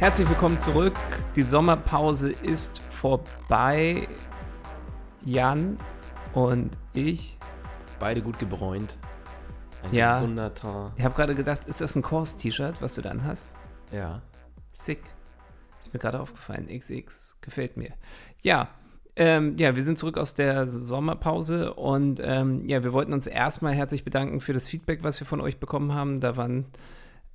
Herzlich willkommen zurück. Die Sommerpause ist vorbei. Jan und ich. Beide gut gebräunt. Ein ja. gesunder Teint. Ich habe gerade gedacht, ist das ein Kors-T-Shirt, was du dann hast? Ja. Sick. Ist mir gerade aufgefallen. XX gefällt mir. Ja, ähm, ja, wir sind zurück aus der Sommerpause und ähm, ja, wir wollten uns erstmal herzlich bedanken für das Feedback, was wir von euch bekommen haben. Da waren,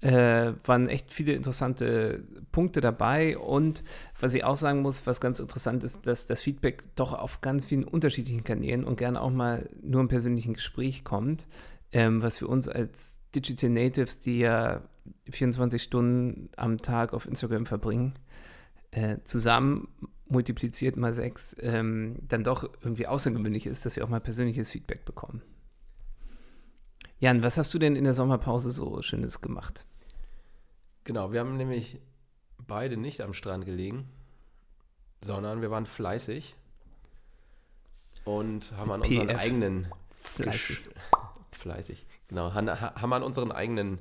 äh, waren echt viele interessante Punkte dabei und was ich auch sagen muss, was ganz interessant ist, dass das Feedback doch auf ganz vielen unterschiedlichen Kanälen und gerne auch mal nur im persönlichen Gespräch kommt, ähm, was für uns als Digital Natives, die ja 24 Stunden am Tag auf Instagram verbringen, äh, zusammen multipliziert mal sechs ähm, dann doch irgendwie außergewöhnlich ist, dass wir auch mal persönliches Feedback bekommen. Jan, was hast du denn in der Sommerpause so Schönes gemacht? Genau, wir haben nämlich beide nicht am Strand gelegen, sondern wir waren fleißig und haben an PF. unseren eigenen fleißig. fleißig, genau, haben an unseren eigenen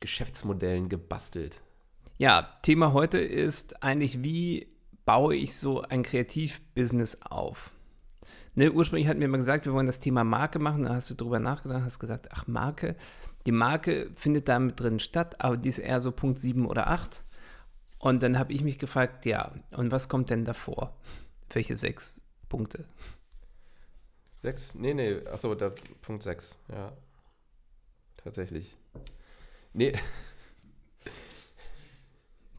Geschäftsmodellen gebastelt. Ja, Thema heute ist eigentlich, wie baue ich so ein Kreativbusiness auf? Ne, ursprünglich hatten wir mal gesagt, wir wollen das Thema Marke machen. Da hast du drüber nachgedacht, hast gesagt, ach, Marke. Die Marke findet da mit drin statt, aber die ist eher so Punkt 7 oder 8. Und dann habe ich mich gefragt, ja, und was kommt denn davor? Welche sechs Punkte? Sechs? Nee, nee, achso, der Punkt 6, ja. Tatsächlich. Nee,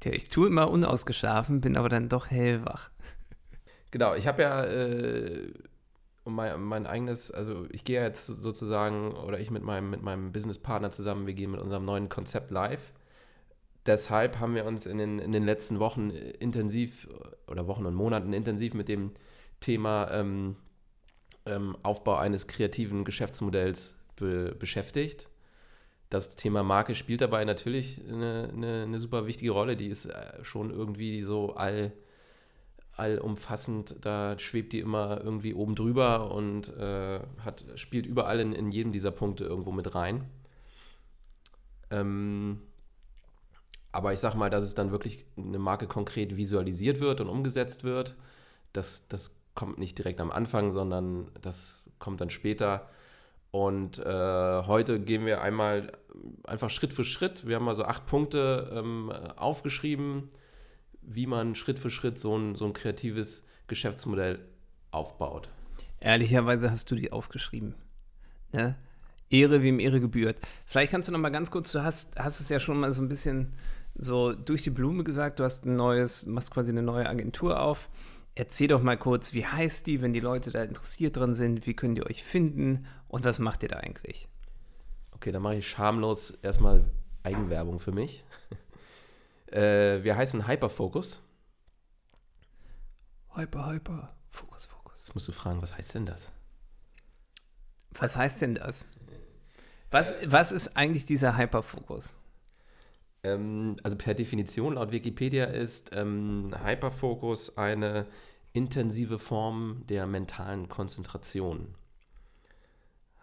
Tja, ich tue immer unausgeschlafen, bin aber dann doch hellwach. Genau, ich habe ja äh, mein, mein, eigenes, also ich gehe jetzt sozusagen, oder ich mit meinem, mit meinem Businesspartner zusammen, wir gehen mit unserem neuen Konzept live. Deshalb haben wir uns in den, in den letzten Wochen intensiv, oder Wochen und Monaten intensiv mit dem Thema ähm, ähm, Aufbau eines kreativen Geschäftsmodells be beschäftigt das Thema Marke spielt dabei natürlich eine, eine, eine, super wichtige Rolle. Die ist äh, schon irgendwie so all, allumfassend. Da schwebt die immer irgendwie oben drüber und äh, hat, spielt überall in, in jedem dieser Punkte irgendwo mit rein. Ähm, aber ich sage mal, dass es dann wirklich eine Marke konkret visualisiert wird und umgesetzt wird, das, das kommt nicht direkt am Anfang, sondern das kommt dann später. Und äh, heute gehen wir einmal einfach Schritt für Schritt. Wir haben mal so acht Punkte ähm, aufgeschrieben, wie man Schritt für Schritt so ein, so ein kreatives Geschäftsmodell aufbaut. Ehrlicherweise hast du die aufgeschrieben. Ne? Ehre, wem Ehre gebührt. Vielleicht kannst du noch mal ganz kurz, du hast, hast es ja schon mal so ein bisschen so durch die Blume gesagt, du hast ein neues, machst quasi eine neue Agentur auf. Erzähl doch mal kurz, wie heißt die, wenn die Leute da interessiert dran sind, wie können die euch finden und was macht ihr da eigentlich? Okay, dann mache ich schamlos erstmal Eigenwerbung für mich. äh, wir heißen Hyperfocus. Hyper, Hyper, Fokus, Fokus. Jetzt musst du fragen, was heißt denn das? Was heißt denn das? Was, was ist eigentlich dieser Hyperfokus? Ähm, also per Definition laut Wikipedia ist ähm, Hyperfokus eine intensive Form der mentalen Konzentration.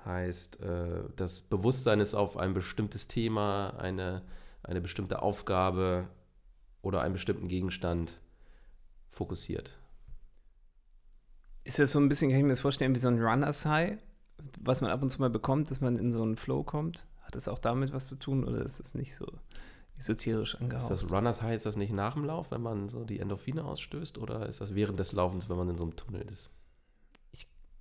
Heißt, äh, das Bewusstsein ist auf ein bestimmtes Thema, eine, eine bestimmte Aufgabe oder einen bestimmten Gegenstand fokussiert. Ist das so ein bisschen, kann ich mir das vorstellen, wie so ein Runner's High, was man ab und zu mal bekommt, dass man in so einen Flow kommt? Hat das auch damit was zu tun oder ist das nicht so esoterisch angehaucht? Ist das Runner's High, ist das nicht nach dem Lauf, wenn man so die Endorphine ausstößt oder ist das während des Laufens, wenn man in so einem Tunnel ist?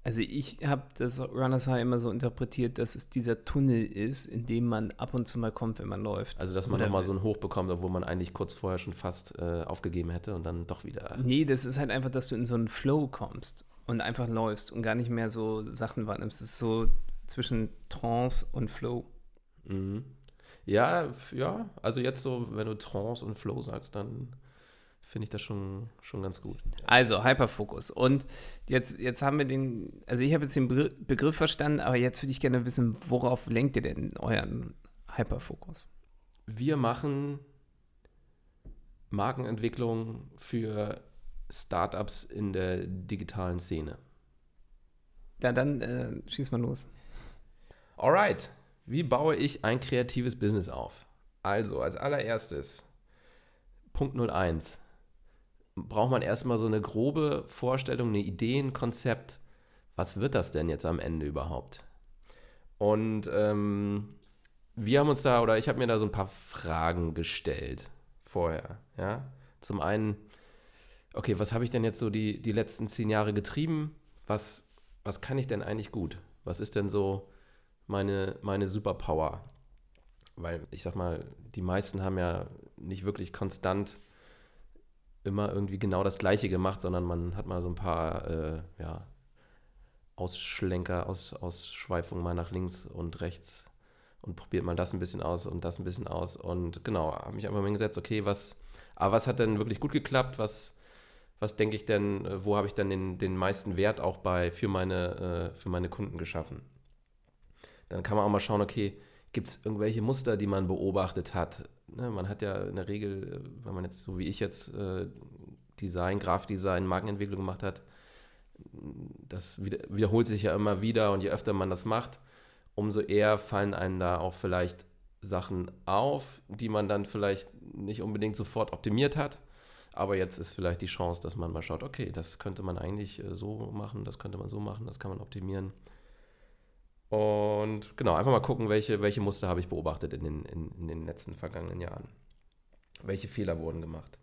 Also ich habe das Runners High immer so interpretiert, dass es dieser Tunnel ist, in dem man ab und zu mal kommt, wenn man läuft. Also dass man nochmal so einen Hoch bekommt, obwohl man eigentlich kurz vorher schon fast äh, aufgegeben hätte und dann doch wieder. Nee, das ist halt einfach, dass du in so einen Flow kommst und einfach läufst und gar nicht mehr so Sachen wahrnimmst. Es ist so zwischen Trance und Flow. Mhm. Ja, ja, also jetzt so, wenn du Trance und Flow sagst, dann finde ich das schon, schon ganz gut. Also Hyperfokus. Und jetzt, jetzt haben wir den, also ich habe jetzt den Begriff verstanden, aber jetzt würde ich gerne wissen, worauf lenkt ihr denn euren Hyperfokus? Wir machen Markenentwicklung für Startups in der digitalen Szene. Ja, dann äh, schieß mal los. Alright, wie baue ich ein kreatives Business auf? Also, als allererstes, Punkt 01, braucht man erstmal so eine grobe Vorstellung, eine Idee, ein Konzept. Was wird das denn jetzt am Ende überhaupt? Und ähm, wir haben uns da, oder ich habe mir da so ein paar Fragen gestellt vorher. Ja? Zum einen, okay, was habe ich denn jetzt so die, die letzten zehn Jahre getrieben? Was, was kann ich denn eigentlich gut? Was ist denn so meine, meine Superpower? Weil ich sag mal, die meisten haben ja nicht wirklich konstant immer irgendwie genau das Gleiche gemacht, sondern man hat mal so ein paar äh, ja, Ausschlenker, Aus, Ausschweifungen mal nach links und rechts und probiert mal das ein bisschen aus und das ein bisschen aus. Und genau, habe mich einfach mal gesetzt, okay, was, aber was hat denn wirklich gut geklappt? Was, was denke ich denn, äh, wo habe ich dann den, den meisten Wert auch bei für meine, äh, für meine Kunden geschaffen? Dann kann man auch mal schauen, okay, gibt es irgendwelche Muster, die man beobachtet hat? Ne, man hat ja in der Regel, wenn man jetzt so wie ich jetzt äh, Design, Grafikdesign, Markenentwicklung gemacht hat, das wiederholt sich ja immer wieder und je öfter man das macht, umso eher fallen einem da auch vielleicht Sachen auf, die man dann vielleicht nicht unbedingt sofort optimiert hat. Aber jetzt ist vielleicht die Chance, dass man mal schaut, okay, das könnte man eigentlich äh, so machen, das könnte man so machen, das kann man optimieren. Und genau, einfach mal gucken, welche, welche Muster habe ich beobachtet in den, in, in den letzten vergangenen Jahren. Welche Fehler wurden gemacht.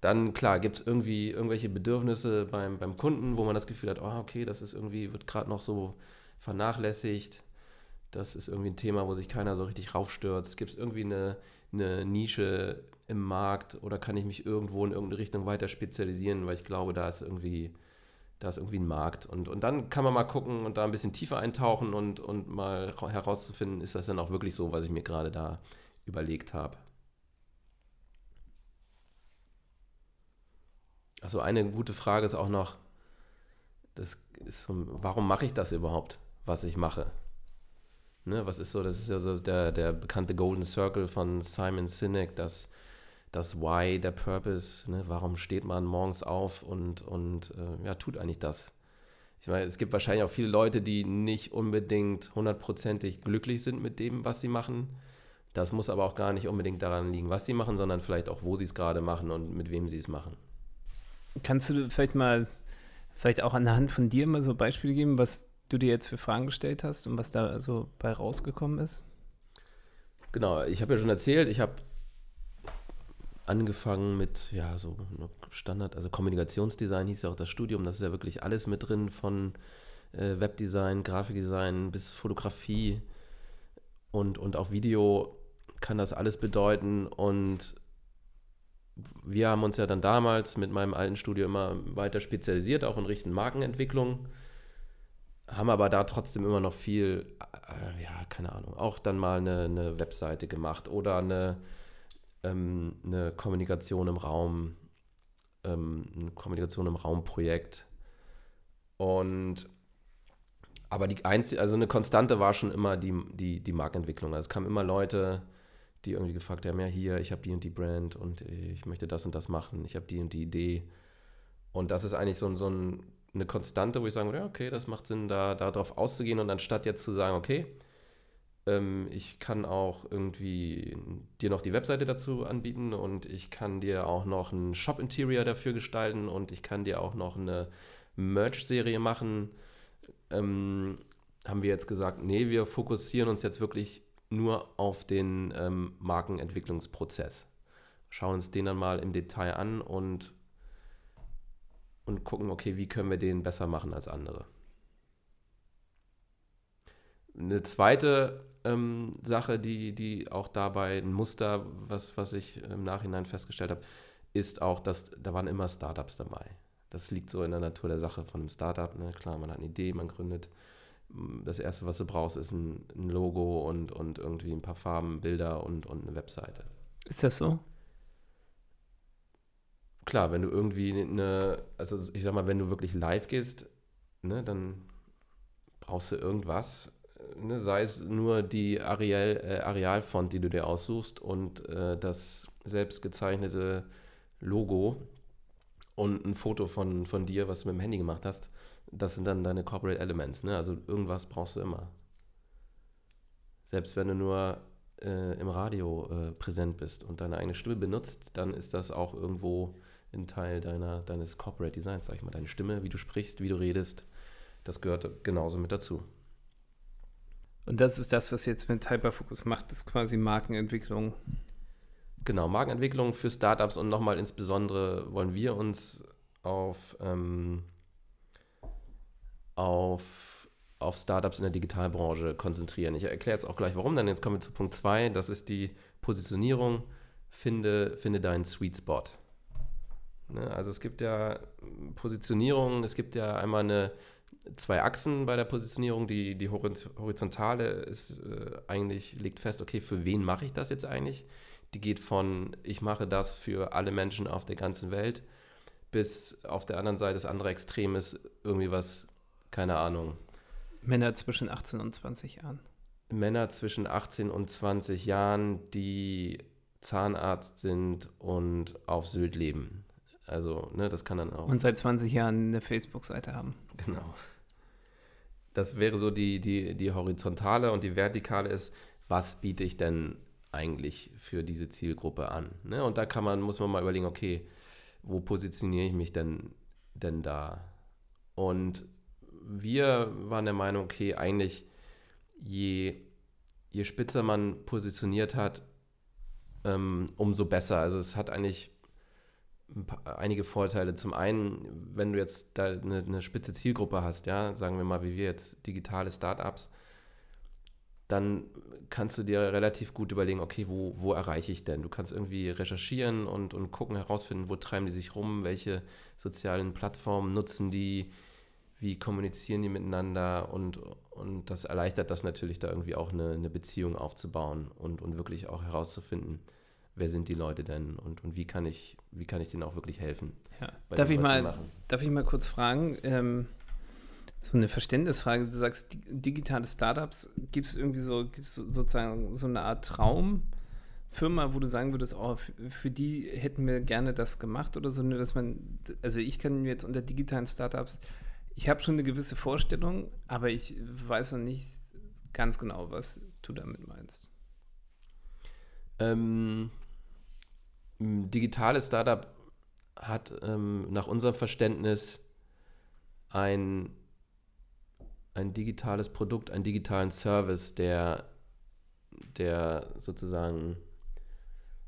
Dann, klar, gibt es irgendwie irgendwelche Bedürfnisse beim, beim Kunden, wo man das Gefühl hat, oh, okay, das ist irgendwie, wird gerade noch so vernachlässigt. Das ist irgendwie ein Thema, wo sich keiner so richtig raufstürzt. Gibt es irgendwie eine, eine Nische im Markt oder kann ich mich irgendwo in irgendeine Richtung weiter spezialisieren, weil ich glaube, da ist irgendwie da ist irgendwie ein Markt. Und, und dann kann man mal gucken und da ein bisschen tiefer eintauchen und, und mal herauszufinden, ist das dann auch wirklich so, was ich mir gerade da überlegt habe. Also eine gute Frage ist auch noch, das ist, warum mache ich das überhaupt, was ich mache? Ne, was ist so, das ist ja so der, der bekannte Golden Circle von Simon Sinek, dass das Why, der Purpose, ne? warum steht man morgens auf und, und äh, ja, tut eigentlich das. Ich meine, es gibt wahrscheinlich auch viele Leute, die nicht unbedingt hundertprozentig glücklich sind mit dem, was sie machen. Das muss aber auch gar nicht unbedingt daran liegen, was sie machen, sondern vielleicht auch, wo sie es gerade machen und mit wem sie es machen. Kannst du vielleicht mal, vielleicht auch an der Hand von dir mal so Beispiele geben, was du dir jetzt für Fragen gestellt hast und was da so bei rausgekommen ist? Genau, ich habe ja schon erzählt, ich habe angefangen mit, ja, so Standard, also Kommunikationsdesign hieß ja auch das Studium, das ist ja wirklich alles mit drin, von äh, Webdesign, Grafikdesign bis Fotografie. Und, und auch Video kann das alles bedeuten. Und wir haben uns ja dann damals mit meinem alten Studio immer weiter spezialisiert, auch in Richtung Markenentwicklung, haben aber da trotzdem immer noch viel, äh, ja, keine Ahnung, auch dann mal eine, eine Webseite gemacht oder eine ähm, eine Kommunikation im Raum, ähm, eine Kommunikation im Raumprojekt. Und aber die einzige, also eine Konstante war schon immer die, die, die Marktentwicklung. Also es kamen immer Leute, die irgendwie gefragt haben, ja hier, ich habe die und die Brand und ich möchte das und das machen, ich habe die und die Idee. Und das ist eigentlich so, so ein, eine Konstante, wo ich sagen würde, ja, okay, das macht Sinn, da darauf auszugehen und anstatt jetzt zu sagen, okay, ähm, ich kann auch irgendwie dir noch die Webseite dazu anbieten und ich kann dir auch noch ein Shop-Interior dafür gestalten und ich kann dir auch noch eine Merch-Serie machen. Ähm, haben wir jetzt gesagt, nee, wir fokussieren uns jetzt wirklich nur auf den ähm, Markenentwicklungsprozess. Schauen uns den dann mal im Detail an und, und gucken, okay, wie können wir den besser machen als andere. Eine zweite ähm, Sache, die, die auch dabei ein Muster, was, was ich im Nachhinein festgestellt habe, ist auch, dass da waren immer Startups dabei. Das liegt so in der Natur der Sache von einem Startup. Ne? Klar, man hat eine Idee, man gründet, das Erste, was du brauchst, ist ein, ein Logo und, und irgendwie ein paar Farben, Bilder und, und eine Webseite. Ist das so? Klar, wenn du irgendwie eine, also ich sag mal, wenn du wirklich live gehst, ne, dann brauchst du irgendwas, ne, sei es nur die Arial, äh, Arealfont, die du dir aussuchst und äh, das selbst gezeichnete Logo und ein Foto von, von dir, was du mit dem Handy gemacht hast. Das sind dann deine Corporate Elements. Ne? Also irgendwas brauchst du immer. Selbst wenn du nur äh, im Radio äh, präsent bist und deine eigene Stimme benutzt, dann ist das auch irgendwo ein Teil deiner, deines Corporate Designs, sag ich mal. Deine Stimme, wie du sprichst, wie du redest, das gehört genauso mit dazu. Und das ist das, was jetzt mit Hyperfocus macht, ist quasi Markenentwicklung. Genau, Markenentwicklung für Startups und nochmal insbesondere wollen wir uns auf, ähm, auf, auf Startups in der Digitalbranche konzentrieren. Ich erkläre jetzt auch gleich warum, dann jetzt kommen wir zu Punkt 2, das ist die Positionierung. Finde, finde deinen Sweet Spot. Ne? Also es gibt ja Positionierung, es gibt ja einmal eine, zwei Achsen bei der Positionierung. Die, die horizontale ist äh, eigentlich, legt fest, okay, für wen mache ich das jetzt eigentlich? Die geht von, ich mache das für alle Menschen auf der ganzen Welt, bis auf der anderen Seite das andere Extrem ist irgendwie was, keine Ahnung. Männer zwischen 18 und 20 Jahren. Männer zwischen 18 und 20 Jahren, die Zahnarzt sind und auf Sylt leben. Also, ne, das kann dann auch. Und seit 20 Jahren eine Facebook-Seite haben. Genau. Das wäre so die, die, die horizontale und die vertikale ist, was biete ich denn eigentlich für diese Zielgruppe an? Ne? Und da kann man, muss man mal überlegen, okay, wo positioniere ich mich denn, denn da? Und wir waren der Meinung, okay, eigentlich je, je spitzer man positioniert hat, ähm, umso besser. Also es hat eigentlich einige Vorteile. Zum einen, wenn du jetzt da eine, eine, spitze Zielgruppe hast, ja, sagen wir mal, wie wir jetzt digitale Startups, dann kannst du dir relativ gut überlegen, okay, wo, wo erreiche ich denn? Du kannst irgendwie recherchieren und, und gucken, herausfinden, wo treiben die sich rum, welche sozialen Plattformen nutzen die, wie kommunizieren die miteinander und, und das erleichtert das natürlich, da irgendwie auch eine, eine Beziehung aufzubauen und, und wirklich auch herauszufinden, wer sind die Leute denn und, und wie, kann ich, wie kann ich denen auch wirklich helfen? Ja. Darf, dem, ich mal, darf ich mal kurz fragen, ähm, so eine Verständnisfrage, du sagst digitale Startups, gibt es irgendwie so, gibt's sozusagen so eine Art Traumfirma, wo du sagen würdest, oh, für die hätten wir gerne das gemacht oder so, nur dass man, also ich kann mir jetzt unter digitalen Startups, ich habe schon eine gewisse Vorstellung, aber ich weiß noch nicht ganz genau, was du damit meinst. Ähm, digitales Startup hat ähm, nach unserem Verständnis ein, ein digitales Produkt, einen digitalen Service, der, der sozusagen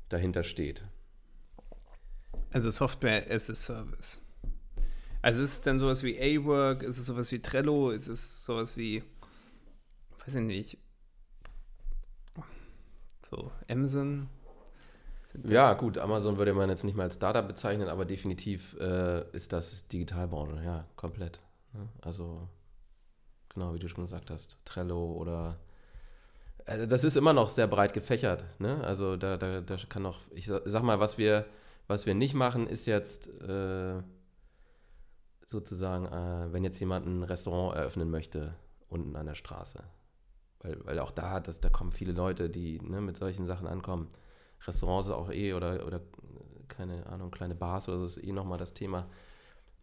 dahinter steht. Also Software as a Service. Also ist es dann sowas wie A-Work, ist es sowas wie Trello, ist es sowas wie, weiß ich nicht, so Amazon? Ja, gut, Amazon würde man jetzt nicht mal als Startup bezeichnen, aber definitiv äh, ist das Digitalbranche, ja, komplett. Ne? Also, genau, wie du schon gesagt hast, Trello oder also das ist immer noch sehr breit gefächert. Ne? Also da, da, da kann noch, ich sag mal, was wir, was wir nicht machen, ist jetzt äh, sozusagen, äh, wenn jetzt jemand ein Restaurant eröffnen möchte unten an der Straße. Weil, weil auch da, das, da kommen viele Leute, die ne, mit solchen Sachen ankommen. Restaurants auch eh oder, oder keine Ahnung, kleine Bars oder so ist eh nochmal das Thema,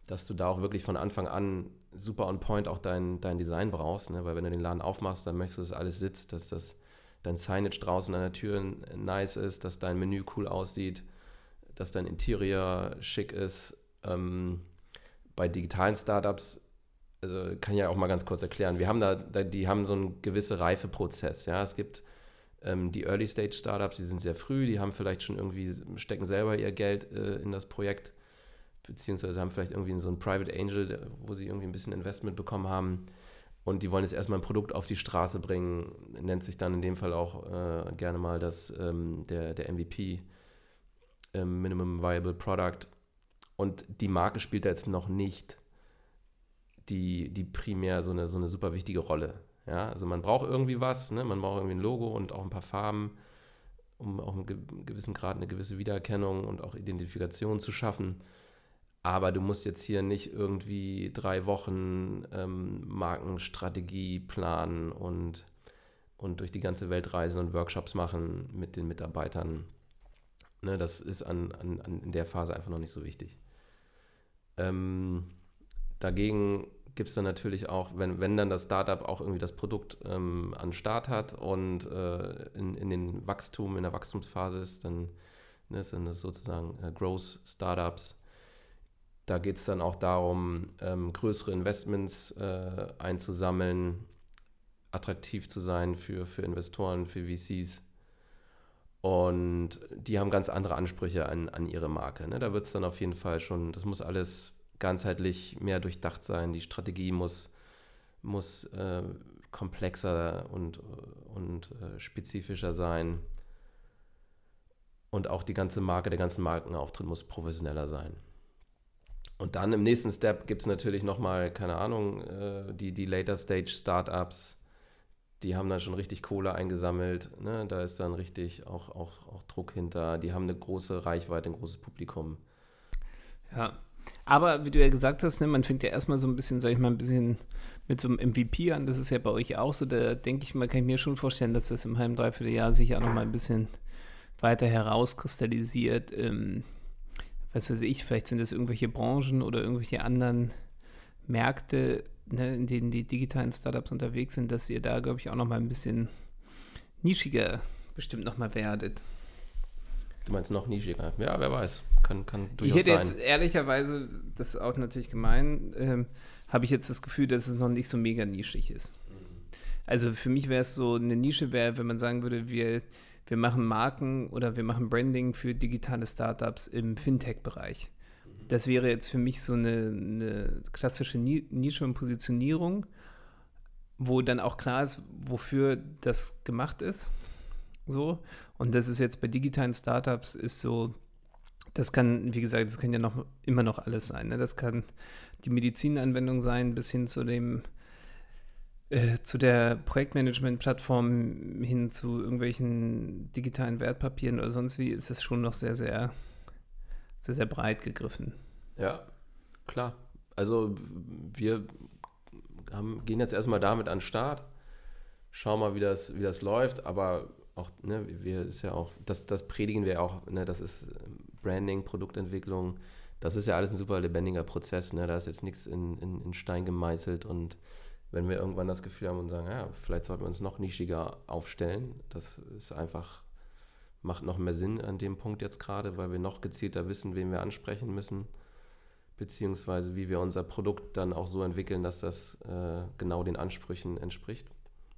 dass du da auch wirklich von Anfang an super on point auch dein, dein Design brauchst, ne? weil wenn du den Laden aufmachst, dann möchtest du, dass alles sitzt, dass das dein Signage draußen an der Tür nice ist, dass dein Menü cool aussieht, dass dein Interior schick ist. Ähm, bei digitalen Startups also kann ich ja auch mal ganz kurz erklären. Wir haben da, die haben so einen gewissen Reifeprozess. Ja, es gibt die Early Stage Startups, die sind sehr früh, die haben vielleicht schon irgendwie, stecken selber ihr Geld äh, in das Projekt, beziehungsweise haben vielleicht irgendwie so einen Private Angel, wo sie irgendwie ein bisschen Investment bekommen haben. Und die wollen jetzt erstmal ein Produkt auf die Straße bringen, nennt sich dann in dem Fall auch äh, gerne mal das, ähm, der, der MVP, ähm, Minimum Viable Product. Und die Marke spielt da jetzt noch nicht die, die primär so eine, so eine super wichtige Rolle. Ja, also man braucht irgendwie was, ne? man braucht irgendwie ein Logo und auch ein paar Farben, um auch einen gewissen Grad eine gewisse Wiedererkennung und auch Identifikation zu schaffen. Aber du musst jetzt hier nicht irgendwie drei Wochen ähm, Markenstrategie planen und, und durch die ganze Welt reisen und Workshops machen mit den Mitarbeitern. Ne, das ist an, an, an in der Phase einfach noch nicht so wichtig. Ähm, dagegen gibt es dann natürlich auch, wenn, wenn dann das Startup auch irgendwie das Produkt ähm, an Start hat und äh, in, in den Wachstum, in der Wachstumsphase ist, dann ne, sind das sozusagen äh, Growth Startups da geht es dann auch darum, ähm, größere Investments äh, einzusammeln, attraktiv zu sein für, für Investoren, für VCs. Und die haben ganz andere Ansprüche an, an ihre Marke. Ne? Da wird es dann auf jeden Fall schon, das muss alles ganzheitlich mehr durchdacht sein. Die Strategie muss, muss äh, komplexer und, und äh, spezifischer sein. Und auch die ganze Marke, der ganze Markenauftritt muss professioneller sein. Und dann im nächsten Step gibt es natürlich nochmal, keine Ahnung, äh, die, die Later Stage Startups, die haben dann schon richtig Kohle eingesammelt. Ne? Da ist dann richtig auch, auch, auch Druck hinter. Die haben eine große Reichweite, ein großes Publikum. Ja, aber wie du ja gesagt hast, ne, man fängt ja erstmal so ein bisschen, sag ich mal, ein bisschen mit so einem MVP an. Das ist ja bei euch auch so. Da denke ich mal, kann ich mir schon vorstellen, dass das im halben, dreiviertel Jahr sich auch nochmal ein bisschen weiter herauskristallisiert. Ähm, was weiß ich, vielleicht sind das irgendwelche Branchen oder irgendwelche anderen Märkte, ne, in denen die digitalen Startups unterwegs sind, dass ihr da, glaube ich, auch noch mal ein bisschen nischiger bestimmt noch mal werdet. Du meinst noch nischiger? Ja, wer weiß. Kann, kann durchaus Ich hätte sein. jetzt ehrlicherweise, das ist auch natürlich gemein, ähm, habe ich jetzt das Gefühl, dass es noch nicht so mega nischig ist. Also für mich wäre es so, eine Nische wäre, wenn man sagen würde, wir wir machen Marken oder wir machen Branding für digitale Startups im Fintech-Bereich. Das wäre jetzt für mich so eine, eine klassische Nische und Positionierung, wo dann auch klar ist, wofür das gemacht ist. So. Und das ist jetzt bei digitalen Startups ist so, das kann, wie gesagt, das kann ja noch immer noch alles sein. Ne? Das kann die Medizinanwendung sein, bis hin zu dem äh, zu der Projektmanagement-Plattform hin zu irgendwelchen digitalen Wertpapieren oder sonst wie, ist es schon noch sehr, sehr, sehr, sehr breit gegriffen. Ja, klar. Also wir haben, gehen jetzt erstmal damit an den Start, schauen mal, wie das, wie das läuft, aber auch, ne, wir ist ja auch, das, das predigen wir auch, ne, das ist Branding, Produktentwicklung, das ist ja alles ein super lebendiger Prozess, ne, da ist jetzt nichts in, in, in Stein gemeißelt und wenn wir irgendwann das Gefühl haben und sagen, ja, vielleicht sollten wir uns noch nischiger aufstellen, das ist einfach, macht noch mehr Sinn an dem Punkt jetzt gerade, weil wir noch gezielter wissen, wen wir ansprechen müssen, beziehungsweise wie wir unser Produkt dann auch so entwickeln, dass das äh, genau den Ansprüchen entspricht.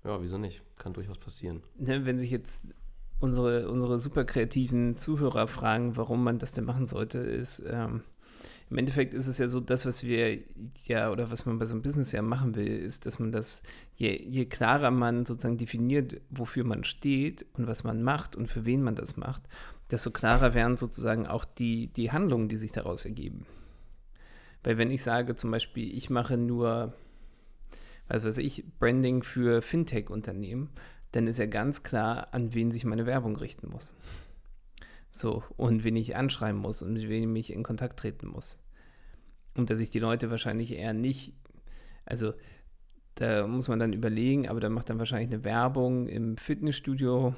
Ja, wieso nicht? Kann durchaus passieren. Ne, wenn sich jetzt unsere, unsere super kreativen Zuhörer fragen, warum man das denn machen sollte, ist, ähm, im Endeffekt ist es ja so, das, was wir ja oder was man bei so einem Business ja machen will, ist, dass man das, je, je klarer man sozusagen definiert, wofür man steht und was man macht und für wen man das macht, desto klarer werden sozusagen auch die, die Handlungen, die sich daraus ergeben. Weil wenn ich sage zum Beispiel, ich mache nur, was weiß ich, Branding für Fintech-Unternehmen, dann ist ja ganz klar, an wen sich meine Werbung richten muss. So, und wen ich anschreiben muss und mit wem ich in Kontakt treten muss. Und dass ich die Leute wahrscheinlich eher nicht, also da muss man dann überlegen, aber da macht dann wahrscheinlich eine Werbung im Fitnessstudio,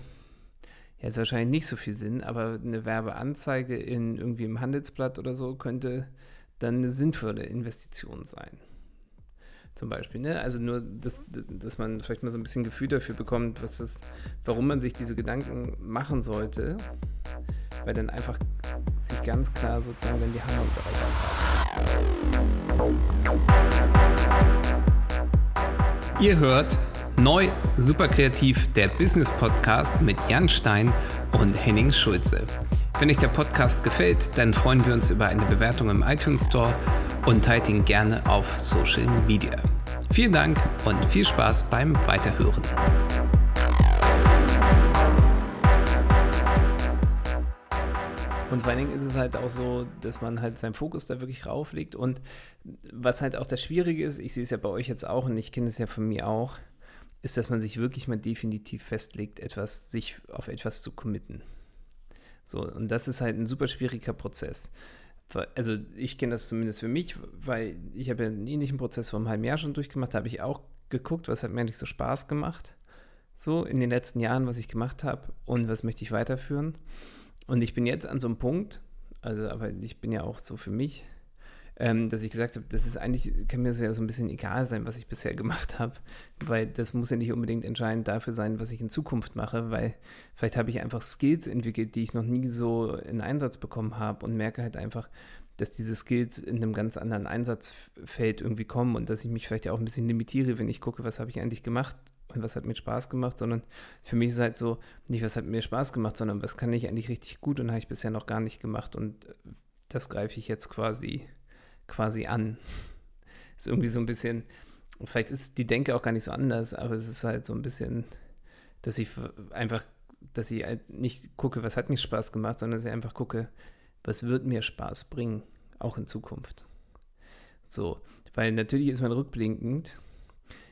ja, ist wahrscheinlich nicht so viel Sinn, aber eine Werbeanzeige in irgendwie im Handelsblatt oder so könnte dann eine sinnvolle Investition sein. Zum Beispiel, ne? Also nur, dass, dass man vielleicht mal so ein bisschen Gefühl dafür bekommt, was das, warum man sich diese Gedanken machen sollte weil dann einfach sich ganz klar sozusagen dann die Handlung daraus Ihr hört Neu Super Kreativ, der Business Podcast mit Jan Stein und Henning Schulze. Wenn euch der Podcast gefällt, dann freuen wir uns über eine Bewertung im iTunes Store und teilt ihn gerne auf Social Media. Vielen Dank und viel Spaß beim Weiterhören. Und vor allen Dingen ist es halt auch so, dass man halt seinen Fokus da wirklich rauflegt. Und was halt auch das Schwierige ist, ich sehe es ja bei euch jetzt auch und ich kenne es ja von mir auch, ist, dass man sich wirklich mal definitiv festlegt, etwas, sich auf etwas zu committen. So, und das ist halt ein super schwieriger Prozess. Also ich kenne das zumindest für mich, weil ich habe ja einen ähnlichen Prozess vor einem halben Jahr schon durchgemacht, da habe ich auch geguckt, was hat mir eigentlich so Spaß gemacht, so in den letzten Jahren, was ich gemacht habe und was möchte ich weiterführen. Und ich bin jetzt an so einem Punkt, also aber ich bin ja auch so für mich, ähm, dass ich gesagt habe, das ist eigentlich, kann mir ja so ein bisschen egal sein, was ich bisher gemacht habe, weil das muss ja nicht unbedingt entscheidend dafür sein, was ich in Zukunft mache, weil vielleicht habe ich einfach Skills entwickelt, die ich noch nie so in Einsatz bekommen habe und merke halt einfach, dass diese Skills in einem ganz anderen Einsatzfeld irgendwie kommen und dass ich mich vielleicht auch ein bisschen limitiere, wenn ich gucke, was habe ich eigentlich gemacht und was hat mir Spaß gemacht, sondern für mich ist halt so, nicht was hat mir Spaß gemacht, sondern was kann ich eigentlich richtig gut und habe ich bisher noch gar nicht gemacht und das greife ich jetzt quasi quasi an. Ist irgendwie so ein bisschen, vielleicht ist die Denke auch gar nicht so anders, aber es ist halt so ein bisschen, dass ich einfach, dass ich halt nicht gucke, was hat mir Spaß gemacht, sondern dass ich einfach gucke, was wird mir Spaß bringen, auch in Zukunft. So, weil natürlich ist man rückblickend,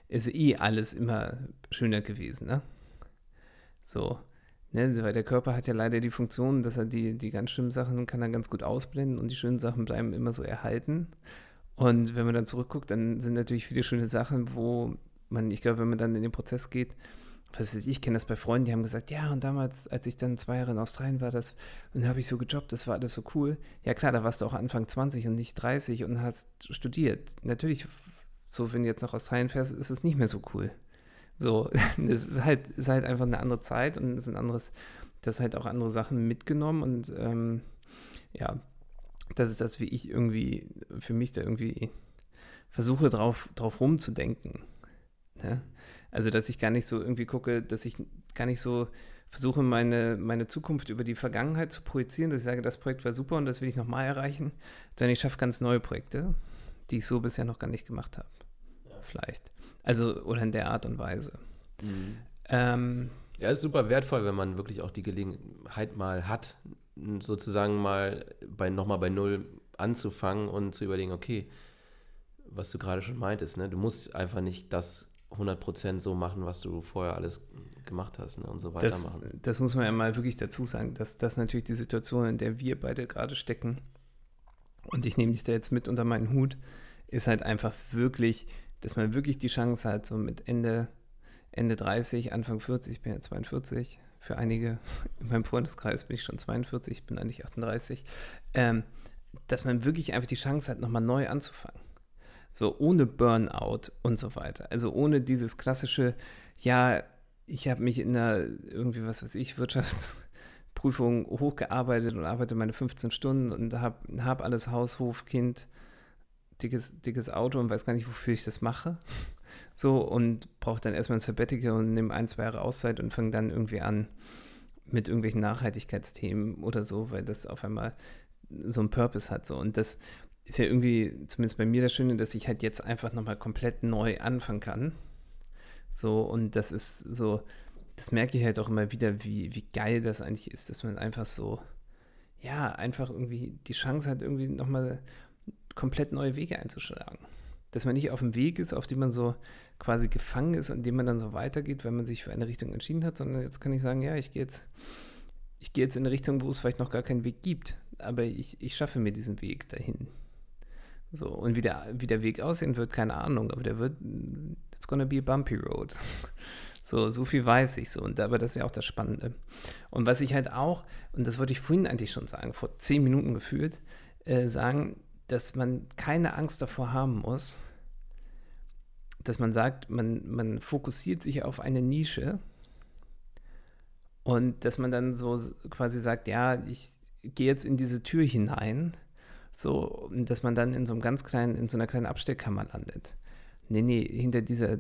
ist eh alles immer schöner gewesen, ne? So, ne, weil der Körper hat ja leider die Funktion, dass er die, die ganz schlimmen Sachen kann er ganz gut ausblenden und die schönen Sachen bleiben immer so erhalten. Und wenn man dann zurückguckt, dann sind natürlich viele schöne Sachen, wo man, ich glaube, wenn man dann in den Prozess geht, was weiß ich, kenne das bei Freunden, die haben gesagt, ja, und damals, als ich dann zwei Jahre in Australien war, das, und habe ich so gejobbt, das war alles so cool. Ja klar, da warst du auch Anfang 20 und nicht 30 und hast studiert. Natürlich, so wenn du jetzt nach Australien fährst, ist es nicht mehr so cool. So, das ist halt, ist halt einfach eine andere Zeit und ist ein anderes, das halt auch andere Sachen mitgenommen und ähm, ja, das ist das, wie ich irgendwie für mich da irgendwie versuche, drauf, drauf rumzudenken. Ne? Also, dass ich gar nicht so irgendwie gucke, dass ich gar nicht so versuche, meine, meine Zukunft über die Vergangenheit zu projizieren, dass ich sage, das Projekt war super und das will ich nochmal erreichen, sondern ich schaffe ganz neue Projekte, die ich so bisher noch gar nicht gemacht habe. Ja. Vielleicht. Also, oder in der Art und Weise. Mhm. Ähm, ja, ist super wertvoll, wenn man wirklich auch die Gelegenheit mal hat, sozusagen mal bei, nochmal bei Null anzufangen und zu überlegen, okay, was du gerade schon meintest, ne? du musst einfach nicht das 100% so machen, was du vorher alles gemacht hast ne? und so weitermachen. Das, das muss man ja mal wirklich dazu sagen, dass das natürlich die Situation, in der wir beide gerade stecken, und ich nehme dich da jetzt mit unter meinen Hut, ist halt einfach wirklich dass man wirklich die Chance hat, so mit Ende, Ende 30, Anfang 40, ich bin ja 42, für einige in meinem Freundeskreis bin ich schon 42, ich bin eigentlich 38, ähm, dass man wirklich einfach die Chance hat, nochmal neu anzufangen. So ohne Burnout und so weiter. Also ohne dieses klassische, ja, ich habe mich in einer irgendwie, was weiß ich, Wirtschaftsprüfung hochgearbeitet und arbeite meine 15 Stunden und habe hab alles Haus, Hof, Kind, dickes, dickes Auto und weiß gar nicht, wofür ich das mache. So, und brauche dann erstmal ein Sabbatical und nehme ein, zwei Jahre Auszeit und fange dann irgendwie an mit irgendwelchen Nachhaltigkeitsthemen oder so, weil das auf einmal so einen Purpose hat. So. Und das ist ja irgendwie, zumindest bei mir das Schöne, dass ich halt jetzt einfach nochmal komplett neu anfangen kann. So, und das ist so, das merke ich halt auch immer wieder, wie, wie geil das eigentlich ist, dass man einfach so, ja, einfach irgendwie die Chance hat, irgendwie nochmal komplett neue Wege einzuschlagen. Dass man nicht auf dem Weg ist, auf dem man so quasi gefangen ist und dem man dann so weitergeht, wenn man sich für eine Richtung entschieden hat, sondern jetzt kann ich sagen, ja, ich gehe jetzt, ich gehe jetzt in eine Richtung, wo es vielleicht noch gar keinen Weg gibt, aber ich, ich schaffe mir diesen Weg dahin. So, und wie der, wie der Weg aussehen wird, keine Ahnung, aber der wird, it's gonna be a bumpy road. So, so viel weiß ich so. Und aber das ist ja auch das Spannende. Und was ich halt auch, und das wollte ich vorhin eigentlich schon sagen, vor zehn Minuten gefühlt, äh, sagen, dass man keine Angst davor haben muss, dass man sagt, man, man fokussiert sich auf eine Nische und dass man dann so quasi sagt, ja, ich gehe jetzt in diese Tür hinein, so, dass man dann in so einem ganz kleinen, in so einer kleinen Abstellkammer landet. Nee, nee, hinter dieser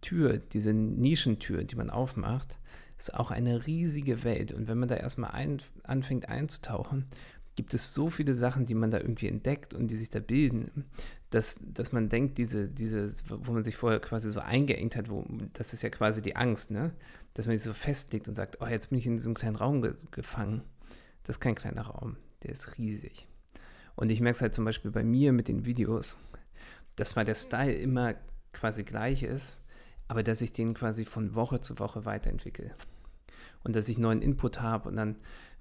Tür, diese Nischentür, die man aufmacht, ist auch eine riesige Welt. Und wenn man da erstmal ein, anfängt einzutauchen, gibt es so viele Sachen, die man da irgendwie entdeckt und die sich da bilden, dass, dass man denkt, diese, diese, wo man sich vorher quasi so eingeengt hat, wo, das ist ja quasi die Angst, ne? Dass man sich so festlegt und sagt, oh, jetzt bin ich in diesem kleinen Raum ge gefangen. Das ist kein kleiner Raum. der ist riesig. Und ich merke es halt zum Beispiel bei mir mit den Videos, dass zwar der Style immer quasi gleich ist, aber dass ich den quasi von Woche zu Woche weiterentwickle. Und dass ich neuen Input habe und dann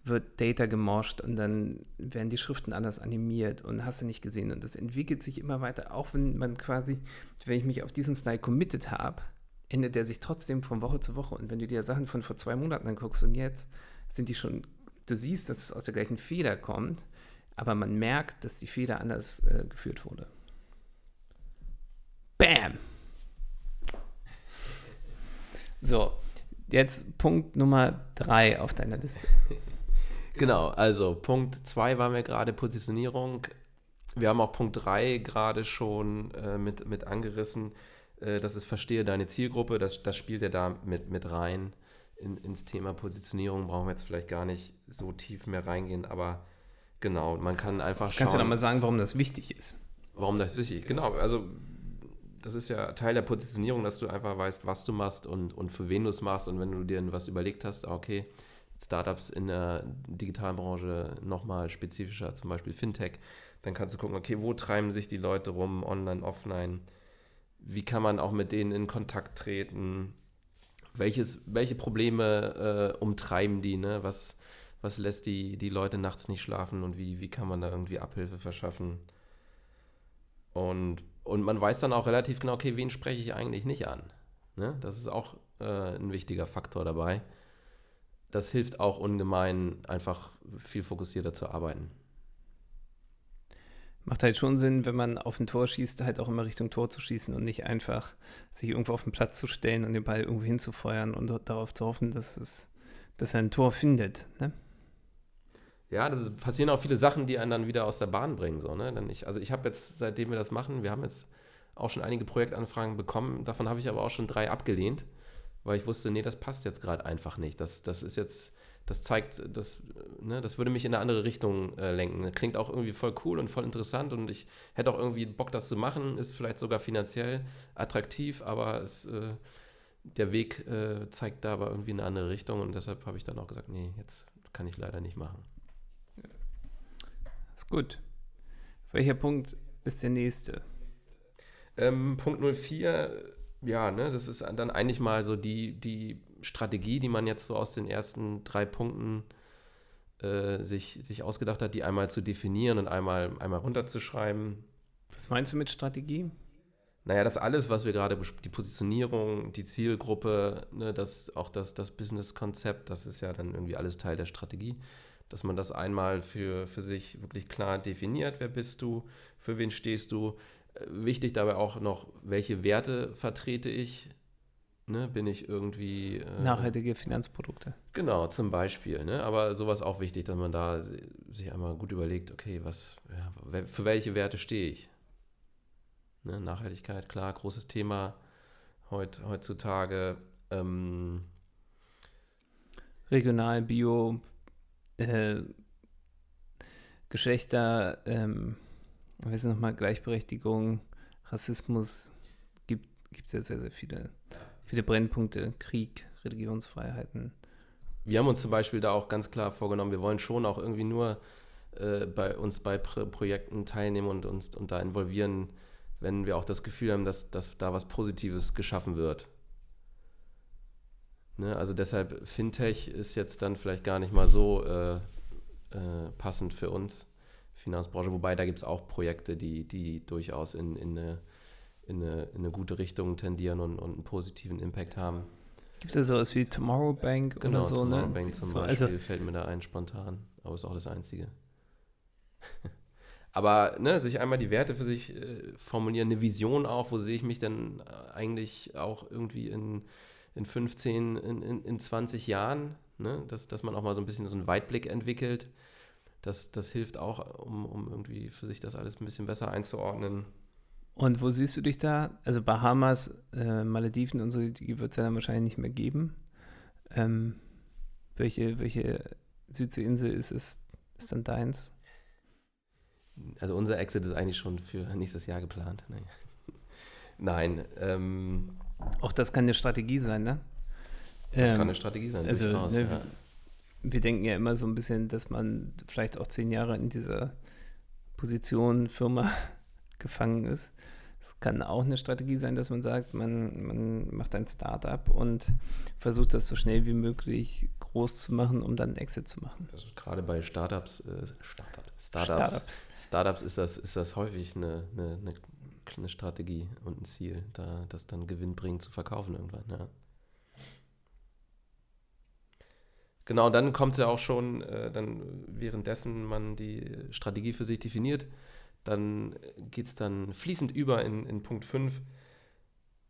wird Data gemoscht und dann werden die Schriften anders animiert und hast du nicht gesehen. Und das entwickelt sich immer weiter, auch wenn man quasi, wenn ich mich auf diesen Style committed habe, ändert der sich trotzdem von Woche zu Woche. Und wenn du dir Sachen von vor zwei Monaten anguckst und jetzt sind die schon, du siehst, dass es aus der gleichen Feder kommt, aber man merkt, dass die Feder anders äh, geführt wurde. Bam! So, jetzt Punkt Nummer drei auf deiner Liste. Genau, also Punkt 2 war mir gerade Positionierung. Wir haben auch Punkt 3 gerade schon äh, mit, mit angerissen. Äh, das ist Verstehe deine Zielgruppe. Das, das spielt ja da mit, mit rein in, ins Thema Positionierung. Brauchen wir jetzt vielleicht gar nicht so tief mehr reingehen, aber genau, man kann einfach schauen. Kannst du dann mal sagen, warum das wichtig ist? Warum das wichtig ist? Genau, also das ist ja Teil der Positionierung, dass du einfach weißt, was du machst und, und für wen du es machst. Und wenn du dir was überlegt hast, ah, okay, Startups in der digitalen Branche nochmal spezifischer, zum Beispiel Fintech, dann kannst du gucken, okay, wo treiben sich die Leute rum, online, offline? Wie kann man auch mit denen in Kontakt treten? Welches, welche Probleme äh, umtreiben die? Ne? Was, was lässt die, die Leute nachts nicht schlafen und wie, wie kann man da irgendwie Abhilfe verschaffen? Und, und man weiß dann auch relativ genau, okay, wen spreche ich eigentlich nicht an? Ne? Das ist auch äh, ein wichtiger Faktor dabei das hilft auch ungemein, einfach viel fokussierter zu arbeiten. Macht halt schon Sinn, wenn man auf ein Tor schießt, halt auch immer Richtung Tor zu schießen und nicht einfach sich irgendwo auf den Platz zu stellen und den Ball irgendwo hinzufeuern und darauf zu hoffen, dass, es, dass er ein Tor findet. Ne? Ja, das passieren auch viele Sachen, die einen dann wieder aus der Bahn bringen. So, ne? Denn ich, also ich habe jetzt, seitdem wir das machen, wir haben jetzt auch schon einige Projektanfragen bekommen, davon habe ich aber auch schon drei abgelehnt weil ich wusste, nee, das passt jetzt gerade einfach nicht. Das, das ist jetzt, das zeigt, das, ne, das würde mich in eine andere Richtung äh, lenken. Klingt auch irgendwie voll cool und voll interessant und ich hätte auch irgendwie Bock, das zu machen, ist vielleicht sogar finanziell attraktiv, aber es, äh, der Weg äh, zeigt da aber irgendwie eine andere Richtung und deshalb habe ich dann auch gesagt, nee, jetzt kann ich leider nicht machen. Ist gut. Welcher Punkt ist der nächste? Ähm, Punkt 04 ja, ne, das ist dann eigentlich mal so die, die Strategie, die man jetzt so aus den ersten drei Punkten äh, sich, sich ausgedacht hat, die einmal zu definieren und einmal, einmal runterzuschreiben. Was meinst du mit Strategie? Naja, das alles, was wir gerade, die Positionierung, die Zielgruppe, ne, das, auch das, das Business-Konzept, das ist ja dann irgendwie alles Teil der Strategie, dass man das einmal für, für sich wirklich klar definiert, wer bist du, für wen stehst du, Wichtig dabei auch noch, welche Werte vertrete ich? Ne, bin ich irgendwie. Äh, Nachhaltige Finanzprodukte. Genau, zum Beispiel. Ne? Aber sowas auch wichtig, dass man da sich einmal gut überlegt, okay, was, ja, für welche Werte stehe ich? Ne? Nachhaltigkeit, klar, großes Thema heut, heutzutage. Ähm, Regional, Bio, äh, Geschlechter, ähm, wir sind nochmal Gleichberechtigung, Rassismus, gibt, gibt ja sehr, sehr viele, viele Brennpunkte, Krieg, Religionsfreiheiten. Wir haben uns zum Beispiel da auch ganz klar vorgenommen, wir wollen schon auch irgendwie nur äh, bei uns bei Pro Projekten teilnehmen und uns und da involvieren, wenn wir auch das Gefühl haben, dass, dass da was Positives geschaffen wird. Ne? Also deshalb, Fintech ist jetzt dann vielleicht gar nicht mal so äh, äh, passend für uns. Finanzbranche, wobei da gibt es auch Projekte, die, die durchaus in, in, eine, in, eine, in eine gute Richtung tendieren und, und einen positiven Impact haben. Gibt es sowas wie Tomorrow Bank genau, oder so? Tomorrow ne? Bank zum so, Beispiel also fällt mir da ein spontan, aber ist auch das Einzige. aber ne, sich einmal die Werte für sich äh, formulieren, eine Vision auch, wo sehe ich mich denn äh, eigentlich auch irgendwie in, in 15, in, in, in 20 Jahren, ne? dass, dass man auch mal so ein bisschen so einen Weitblick entwickelt das, das hilft auch, um, um irgendwie für sich das alles ein bisschen besser einzuordnen. Und wo siehst du dich da? Also Bahamas, äh, Malediven und so, die wird es ja dann wahrscheinlich nicht mehr geben. Ähm, welche, welche Südseeinsel ist, ist, ist dann deins? Also unser Exit ist eigentlich schon für nächstes Jahr geplant. Nein, Nein ähm, auch das kann eine Strategie sein, ne? Das ähm, kann eine Strategie sein. Also, ne, ja wir denken ja immer so ein bisschen, dass man vielleicht auch zehn Jahre in dieser Position, Firma gefangen ist. Es kann auch eine Strategie sein, dass man sagt, man, man macht ein Startup und versucht das so schnell wie möglich groß zu machen, um dann einen Exit zu machen. Ist gerade bei Startups, äh, Startup, Startups, Startup. Startups ist das, ist das häufig eine, eine, eine, Strategie und ein Ziel, da das dann gewinnbringend zu verkaufen irgendwann, ja. Genau, dann kommt es ja auch schon, äh, dann währenddessen man die Strategie für sich definiert, dann geht es dann fließend über in, in Punkt 5.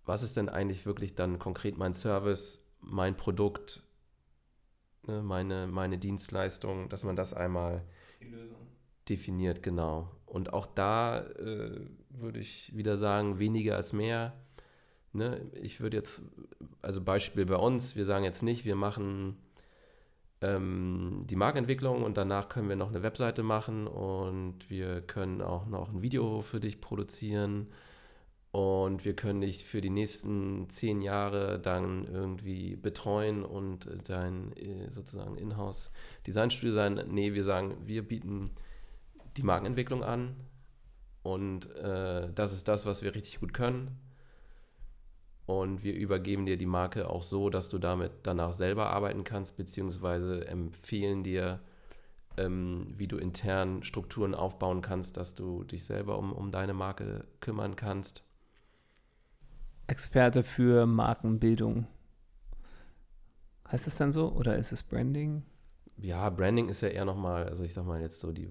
Was ist denn eigentlich wirklich dann konkret mein Service, mein Produkt, ne, meine, meine Dienstleistung, dass man das einmal definiert, genau. Und auch da äh, würde ich wieder sagen, weniger ist mehr. Ne? Ich würde jetzt, also Beispiel bei uns, wir sagen jetzt nicht, wir machen ähm, die Marktentwicklung und danach können wir noch eine Webseite machen und wir können auch noch ein Video für dich produzieren und wir können dich für die nächsten zehn Jahre dann irgendwie betreuen und dein äh, sozusagen Inhouse-Designstudio sein. Nee, wir sagen, wir bieten die Markenentwicklung an und äh, das ist das, was wir richtig gut können und wir übergeben dir die Marke auch so, dass du damit danach selber arbeiten kannst, beziehungsweise empfehlen dir, ähm, wie du intern Strukturen aufbauen kannst, dass du dich selber um, um deine Marke kümmern kannst. Experte für Markenbildung. Heißt es dann so oder ist es Branding? Ja, Branding ist ja eher nochmal, also ich sag mal jetzt so die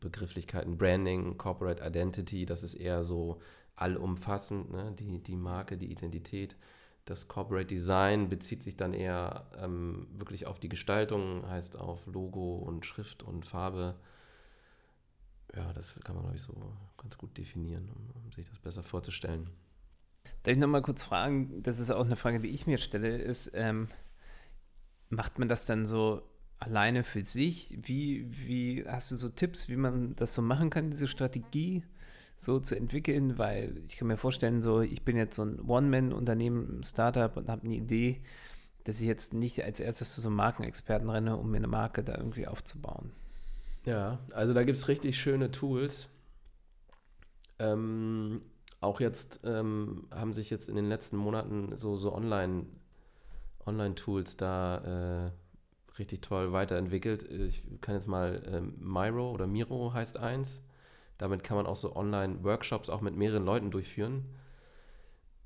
Begrifflichkeiten Branding, Corporate Identity, das ist eher so allumfassend, ne? die, die Marke, die Identität. Das Corporate Design bezieht sich dann eher ähm, wirklich auf die Gestaltung, heißt auf Logo und Schrift und Farbe. Ja, das kann man, glaube ich, so ganz gut definieren, um, um sich das besser vorzustellen. Darf ich nochmal kurz fragen, das ist auch eine Frage, die ich mir stelle, ist, ähm, macht man das dann so alleine für sich? Wie, wie hast du so Tipps, wie man das so machen kann, diese Strategie? So zu entwickeln, weil ich kann mir vorstellen, so ich bin jetzt so ein One-Man-Unternehmen, Startup und habe eine Idee, dass ich jetzt nicht als erstes zu so einem Markenexperten renne, um mir eine Marke da irgendwie aufzubauen. Ja, also da gibt es richtig schöne Tools. Ähm, auch jetzt ähm, haben sich jetzt in den letzten Monaten so, so Online, Online-Tools da äh, richtig toll weiterentwickelt. Ich kann jetzt mal ähm, Miro oder Miro heißt eins. Damit kann man auch so Online-Workshops auch mit mehreren Leuten durchführen.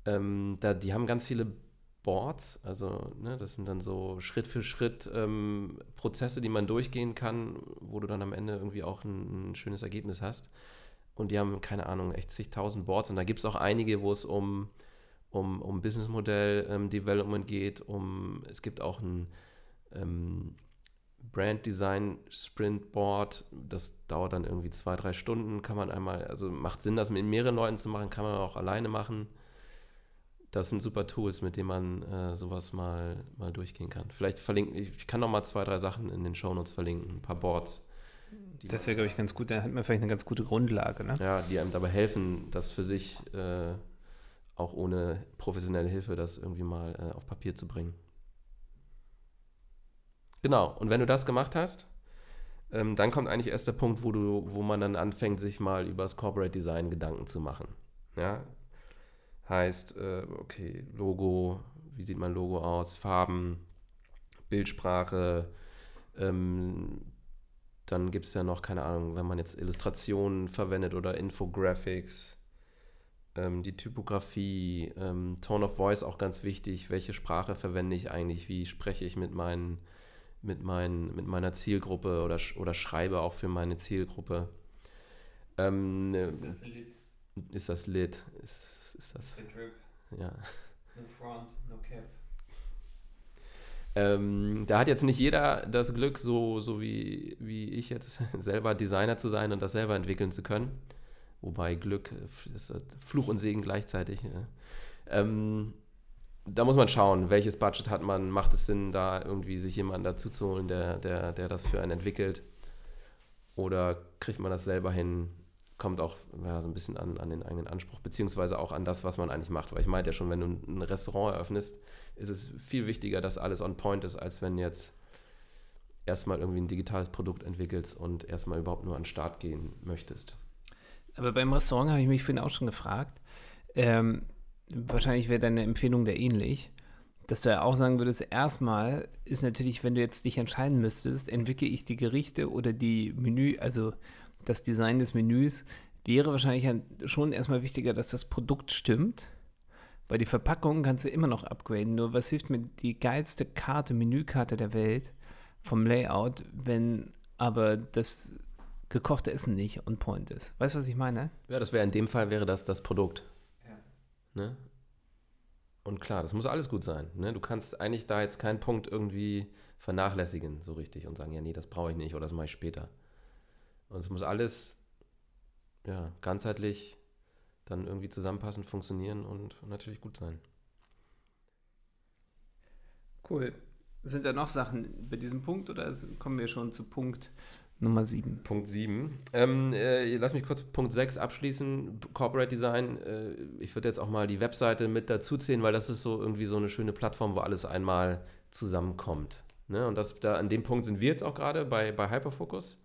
Ähm, da, die haben ganz viele Boards, also ne, das sind dann so Schritt für Schritt ähm, Prozesse, die man durchgehen kann, wo du dann am Ende irgendwie auch ein, ein schönes Ergebnis hast. Und die haben, keine Ahnung, echt zigtausend Boards. Und da gibt es auch einige, wo es um, um, um Businessmodell ähm, geht. Um, es gibt auch ein ähm, Brand Design Sprint Board. Das dauert dann irgendwie zwei, drei Stunden. Kann man einmal, also macht Sinn, das mit mehreren Leuten zu machen, kann man auch alleine machen. Das sind super Tools, mit denen man äh, sowas mal, mal durchgehen kann. Vielleicht verlinken, ich kann noch mal zwei, drei Sachen in den Shownotes verlinken, ein paar Boards. Das wäre, glaube ich, ganz gut. Da hat man vielleicht eine ganz gute Grundlage. Ne? Ja, die einem dabei helfen, das für sich äh, auch ohne professionelle Hilfe das irgendwie mal äh, auf Papier zu bringen. Genau, und wenn du das gemacht hast, ähm, dann kommt eigentlich erst der Punkt, wo, du, wo man dann anfängt, sich mal über das Corporate Design Gedanken zu machen. Ja? Heißt, äh, okay, Logo, wie sieht mein Logo aus, Farben, Bildsprache, ähm, dann gibt es ja noch, keine Ahnung, wenn man jetzt Illustrationen verwendet oder Infographics, ähm, die Typografie, ähm, Tone of Voice auch ganz wichtig, welche Sprache verwende ich eigentlich, wie spreche ich mit meinen mit, mein, mit meiner Zielgruppe oder, oder schreibe auch für meine Zielgruppe. Ähm, ne, ist das lit? Ist das lit? Ist, ist das, ja. No front, no cap. Ähm, da hat jetzt nicht jeder das Glück, so, so wie, wie ich jetzt, selber Designer zu sein und das selber entwickeln zu können. Wobei Glück ist Fluch und Segen gleichzeitig. Ja. Ähm, da muss man schauen, welches Budget hat man, macht es Sinn, da irgendwie sich jemanden dazu zu holen, der, der, der das für einen entwickelt. Oder kriegt man das selber hin, kommt auch ja, so ein bisschen an, an den eigenen Anspruch, beziehungsweise auch an das, was man eigentlich macht. Weil ich meinte ja schon, wenn du ein Restaurant eröffnest, ist es viel wichtiger, dass alles on point ist, als wenn jetzt erstmal irgendwie ein digitales Produkt entwickelst und erstmal überhaupt nur an den Start gehen möchtest. Aber beim Restaurant habe ich mich vorhin auch schon gefragt. Ähm, wahrscheinlich wäre deine Empfehlung da ähnlich, dass du ja auch sagen würdest, erstmal ist natürlich, wenn du jetzt dich entscheiden müsstest, entwickle ich die Gerichte oder die Menü, also das Design des Menüs, wäre wahrscheinlich schon erstmal wichtiger, dass das Produkt stimmt. Weil die Verpackung kannst du immer noch upgraden. Nur was hilft mir die geilste Karte, Menükarte der Welt vom Layout, wenn aber das gekochte Essen nicht on point ist. Weißt du, was ich meine? Ja, das wäre in dem Fall wäre das das Produkt. Ne? Und klar, das muss alles gut sein. Ne? Du kannst eigentlich da jetzt keinen Punkt irgendwie vernachlässigen, so richtig, und sagen, ja, nee, das brauche ich nicht oder das mache ich später. Und es muss alles ja, ganzheitlich dann irgendwie zusammenpassen, funktionieren und natürlich gut sein. Cool. Sind da noch Sachen bei diesem Punkt oder kommen wir schon zu Punkt Nummer 7? Punkt 7. Ähm, äh, lass mich kurz Punkt 6 abschließen. Corporate Design. Äh, ich würde jetzt auch mal die Webseite mit dazuzählen, weil das ist so irgendwie so eine schöne Plattform, wo alles einmal zusammenkommt. Ne? Und das, da, an dem Punkt sind wir jetzt auch gerade bei, bei Hyperfocus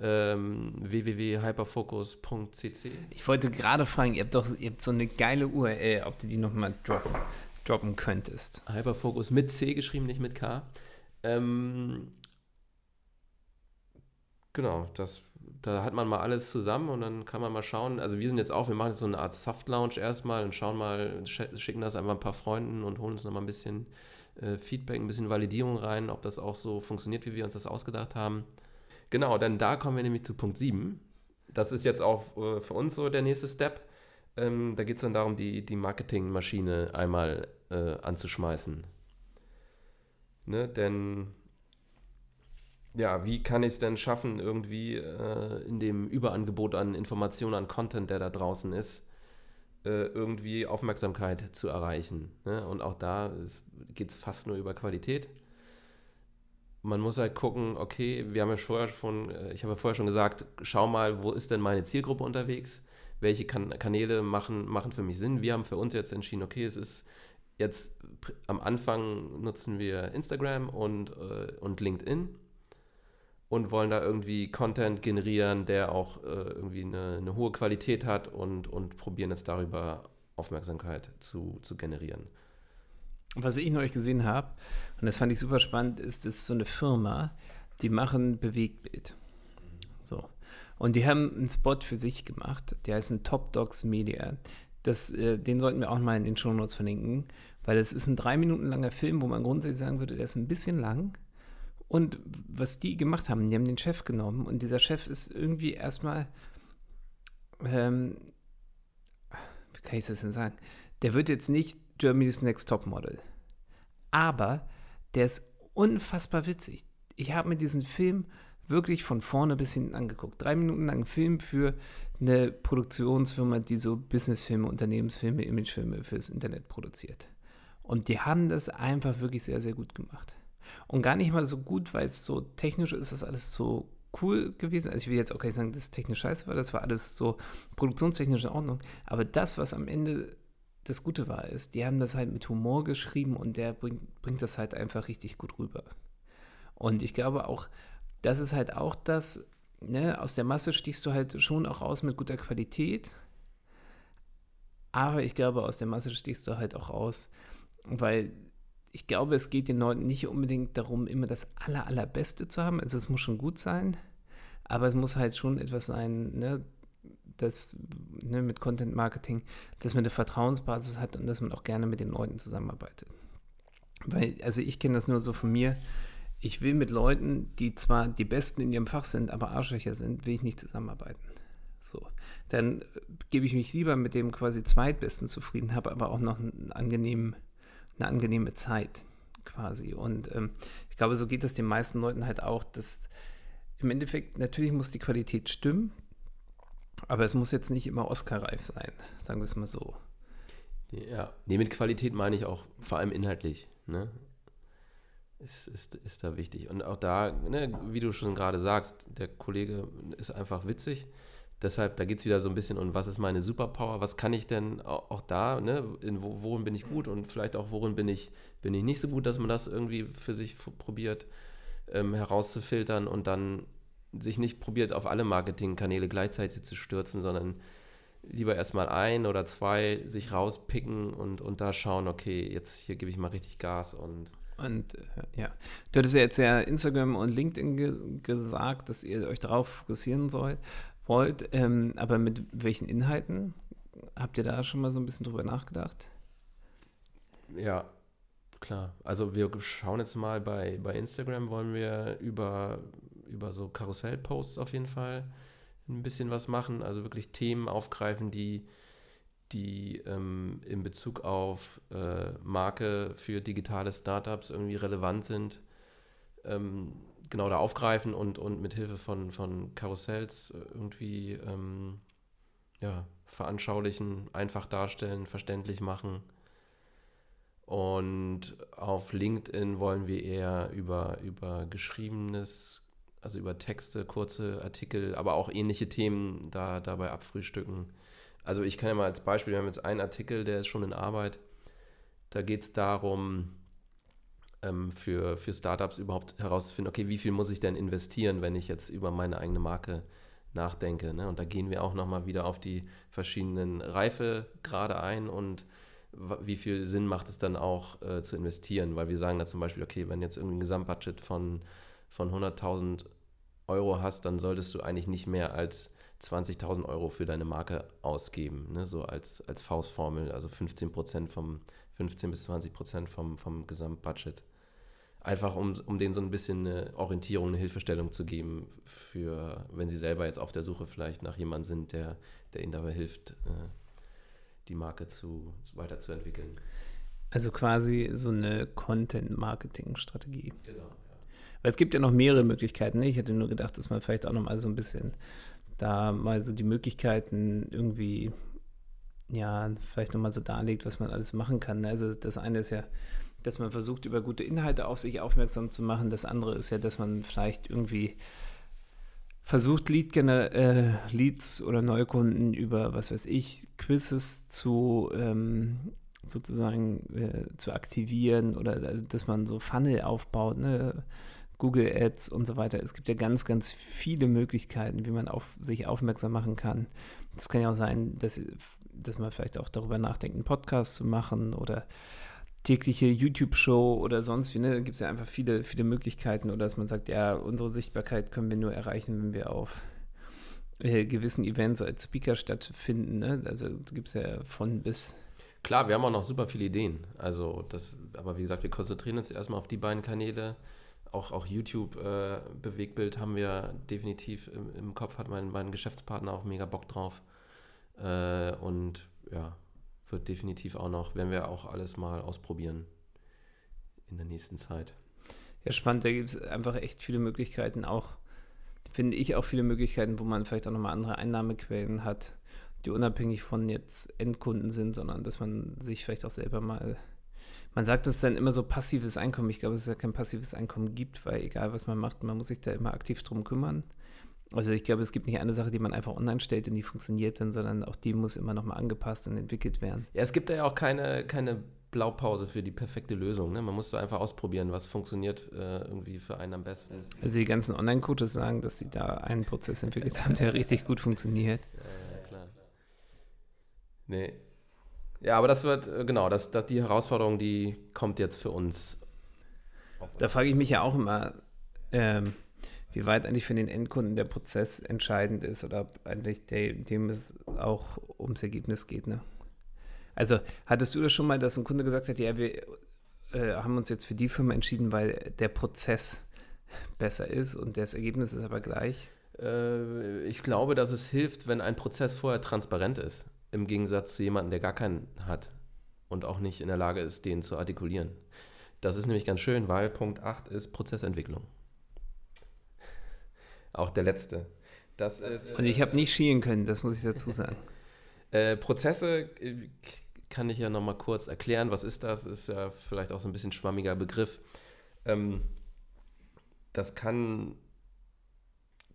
ähm, www.hyperfocus.cc. Ich wollte gerade fragen, ihr habt doch ihr habt so eine geile URL, ob du die nochmal droppen, droppen könntest. Hyperfocus mit C geschrieben, nicht mit K. Ähm, genau, das, da hat man mal alles zusammen und dann kann man mal schauen. Also wir sind jetzt auch, wir machen jetzt so eine Art Soft Launch erstmal und schauen mal, schicken das einfach ein paar Freunden und holen uns nochmal ein bisschen äh, Feedback, ein bisschen Validierung rein, ob das auch so funktioniert, wie wir uns das ausgedacht haben. Genau, denn da kommen wir nämlich zu Punkt 7. Das ist jetzt auch äh, für uns so der nächste Step. Ähm, da geht es dann darum, die, die Marketingmaschine einmal äh, anzuschmeißen. Ne? Denn ja, wie kann ich es denn schaffen, irgendwie äh, in dem Überangebot an Informationen, an Content, der da draußen ist, äh, irgendwie Aufmerksamkeit zu erreichen? Ne? Und auch da geht es fast nur über Qualität man muss halt gucken, okay, wir haben ja vorher schon, äh, ich habe ja vorher schon gesagt, schau mal, wo ist denn meine Zielgruppe unterwegs? Welche kan Kanäle machen, machen für mich Sinn? Wir haben für uns jetzt entschieden, okay, es ist jetzt am Anfang nutzen wir Instagram und, äh, und LinkedIn und wollen da irgendwie Content generieren, der auch äh, irgendwie eine, eine, hohe Qualität hat und, und probieren jetzt darüber Aufmerksamkeit zu, zu generieren. Was ich neulich gesehen habe, und das fand ich super spannend, ist, ist so eine Firma, die machen Bewegtbild. So. Und die haben einen Spot für sich gemacht, der heißt ein Top Dogs Media. Das, äh, den sollten wir auch mal in den Show Notes verlinken, weil es ist ein drei Minuten langer Film, wo man grundsätzlich sagen würde, der ist ein bisschen lang. Und was die gemacht haben, die haben den Chef genommen und dieser Chef ist irgendwie erstmal, ähm, wie kann ich das denn sagen? Der wird jetzt nicht Germany's Next Top Model. Aber der ist unfassbar witzig. Ich habe mir diesen Film wirklich von vorne bis hinten angeguckt. Drei Minuten lang Film für eine Produktionsfirma, die so Businessfilme, Unternehmensfilme, Imagefilme fürs Internet produziert. Und die haben das einfach wirklich sehr, sehr gut gemacht. Und gar nicht mal so gut, weil es so technisch ist, das alles so cool gewesen. Also ich will jetzt auch gar nicht sagen, dass es technisch scheiße war, das war alles so produktionstechnisch in Ordnung. Aber das, was am Ende das Gute war, ist, die haben das halt mit Humor geschrieben und der bringt, bringt das halt einfach richtig gut rüber. Und ich glaube auch, das ist halt auch das, ne, aus der Masse stichst du halt schon auch raus mit guter Qualität. Aber ich glaube, aus der Masse stichst du halt auch raus, weil ich glaube, es geht den Leuten nicht unbedingt darum, immer das aller, allerbeste zu haben. Also es muss schon gut sein, aber es muss halt schon etwas sein, ne, das ne, mit Content Marketing, dass man eine Vertrauensbasis hat und dass man auch gerne mit den Leuten zusammenarbeitet. Weil, also ich kenne das nur so von mir. Ich will mit Leuten, die zwar die Besten in ihrem Fach sind, aber Arschlöcher sind, will ich nicht zusammenarbeiten. So. Dann gebe ich mich lieber mit dem quasi Zweitbesten zufrieden, habe aber auch noch einen angenehmen, eine angenehme Zeit quasi. Und ähm, ich glaube, so geht es den meisten Leuten halt auch, dass im Endeffekt natürlich muss die Qualität stimmen, aber es muss jetzt nicht immer Oscar-reif sein, sagen wir es mal so. Ja, nee, mit Qualität meine ich auch vor allem inhaltlich. Ne? Ist, ist, ist da wichtig. Und auch da, ne, wie du schon gerade sagst, der Kollege ist einfach witzig. Deshalb, da geht es wieder so ein bisschen um, was ist meine Superpower, was kann ich denn auch, da, ne, in, wo, worin bin ich gut und vielleicht auch worin bin ich, bin ich nicht so gut, dass man das irgendwie für sich probiert. ähm, herauszufiltern und dann sich nicht probiert, auf alle Marketingkanäle gleichzeitig zu stürzen, sondern lieber erstmal ein oder zwei sich rauspicken und, und da schauen, okay, jetzt hier gebe ich mal richtig Gas und. Und äh, ja, du hattest ja jetzt ja Instagram und LinkedIn ge gesagt, dass ihr euch darauf fokussieren sollt, wollt, ähm, aber mit welchen Inhalten? Habt ihr da schon mal so ein bisschen drüber nachgedacht? Ja, klar. Also wir schauen jetzt mal bei, bei Instagram, wollen wir über, über so Karussell-Posts auf jeden Fall ein bisschen was machen, also wirklich Themen aufgreifen, die, die ähm, in Bezug auf äh, Marke für digitale Startups irgendwie relevant sind, ähm, genau da aufgreifen und, und mit Hilfe von, von Karussells irgendwie ähm, ja, veranschaulichen, einfach darstellen, verständlich machen. Und auf LinkedIn wollen wir eher über, über geschriebenes also über Texte, kurze Artikel, aber auch ähnliche Themen da dabei abfrühstücken. Also ich kann ja mal als Beispiel, wir haben jetzt einen Artikel, der ist schon in Arbeit. Da geht es darum, ähm, für, für Startups überhaupt herauszufinden, okay, wie viel muss ich denn investieren, wenn ich jetzt über meine eigene Marke nachdenke. Ne? Und da gehen wir auch nochmal wieder auf die verschiedenen Reifegrade ein und wie viel Sinn macht es dann auch äh, zu investieren, weil wir sagen da zum Beispiel, okay, wenn jetzt irgendwie ein Gesamtbudget von von 100.000 Euro hast, dann solltest du eigentlich nicht mehr als 20.000 Euro für deine Marke ausgeben, ne? so als, als Faustformel, also 15 vom 15 bis 20 vom, vom Gesamtbudget. Einfach um, um denen so ein bisschen eine Orientierung, eine Hilfestellung zu geben, für wenn sie selber jetzt auf der Suche vielleicht nach jemandem sind, der, der ihnen dabei hilft, äh, die Marke zu, weiterzuentwickeln. Also quasi so eine Content-Marketing-Strategie. Genau. Weil es gibt ja noch mehrere Möglichkeiten. Ne? Ich hätte nur gedacht, dass man vielleicht auch noch mal so ein bisschen da mal so die Möglichkeiten irgendwie, ja, vielleicht noch mal so darlegt, was man alles machen kann. Ne? Also das eine ist ja, dass man versucht, über gute Inhalte auf sich aufmerksam zu machen. Das andere ist ja, dass man vielleicht irgendwie versucht, Lead äh, Leads oder Neukunden über, was weiß ich, Quizzes zu ähm, sozusagen äh, zu aktivieren oder also, dass man so Funnel aufbaut, ne? Google Ads und so weiter. Es gibt ja ganz, ganz viele Möglichkeiten, wie man auf sich aufmerksam machen kann. Es kann ja auch sein, dass, dass man vielleicht auch darüber nachdenkt, einen Podcast zu machen oder tägliche YouTube-Show oder sonst wie. Ne? Da gibt es ja einfach viele, viele Möglichkeiten. Oder dass man sagt, ja, unsere Sichtbarkeit können wir nur erreichen, wenn wir auf äh, gewissen Events als Speaker stattfinden. Ne? Also gibt es ja von bis. Klar, wir haben auch noch super viele Ideen. Also das, aber wie gesagt, wir konzentrieren uns erstmal auf die beiden Kanäle auch, auch YouTube-Bewegbild äh, haben wir definitiv im, im, Kopf, hat mein, mein Geschäftspartner auch mega Bock drauf. Äh, und ja, wird definitiv auch noch, werden wir auch alles mal ausprobieren in der nächsten Zeit. Ja, spannend, da gibt es einfach echt viele Möglichkeiten, auch, finde ich, auch viele Möglichkeiten, wo man vielleicht auch nochmal andere Einnahmequellen hat, die unabhängig von jetzt Endkunden sind, sondern dass man sich vielleicht auch selber mal man sagt es dann immer so passives Einkommen. Ich glaube, dass es ja kein passives Einkommen gibt, weil egal was man macht, man muss sich da immer aktiv drum kümmern. Also ich glaube, es gibt nicht eine Sache, die man einfach online stellt und die funktioniert dann, sondern auch die muss immer nochmal angepasst und entwickelt werden. Ja, es gibt da ja auch keine, keine Blaupause für die perfekte Lösung. Ne? Man muss da einfach ausprobieren, was funktioniert äh, irgendwie für einen am besten. Also die ganzen Online-Coaches sagen, dass sie da einen Prozess entwickelt haben, der richtig gut funktioniert. Ja, klar. Nee, ja, aber das wird, äh, genau, das, das, die Herausforderung, die kommt jetzt für uns. Da frage ich mich ja auch immer, ähm, wie weit eigentlich für den Endkunden der Prozess entscheidend ist oder ob eigentlich der, dem es auch ums Ergebnis geht. Ne? Also hattest du das schon mal, dass ein Kunde gesagt hat, ja, wir äh, haben uns jetzt für die Firma entschieden, weil der Prozess besser ist und das Ergebnis ist aber gleich? Äh, ich glaube, dass es hilft, wenn ein Prozess vorher transparent ist im Gegensatz zu jemandem, der gar keinen hat und auch nicht in der Lage ist, den zu artikulieren. Das ist nämlich ganz schön, weil Punkt 8 ist Prozessentwicklung. Auch der letzte. Das ist, und ich habe nicht schielen können, das muss ich dazu sagen. äh, Prozesse äh, kann ich ja nochmal kurz erklären. Was ist das? Ist ja vielleicht auch so ein bisschen schwammiger Begriff. Ähm, das kann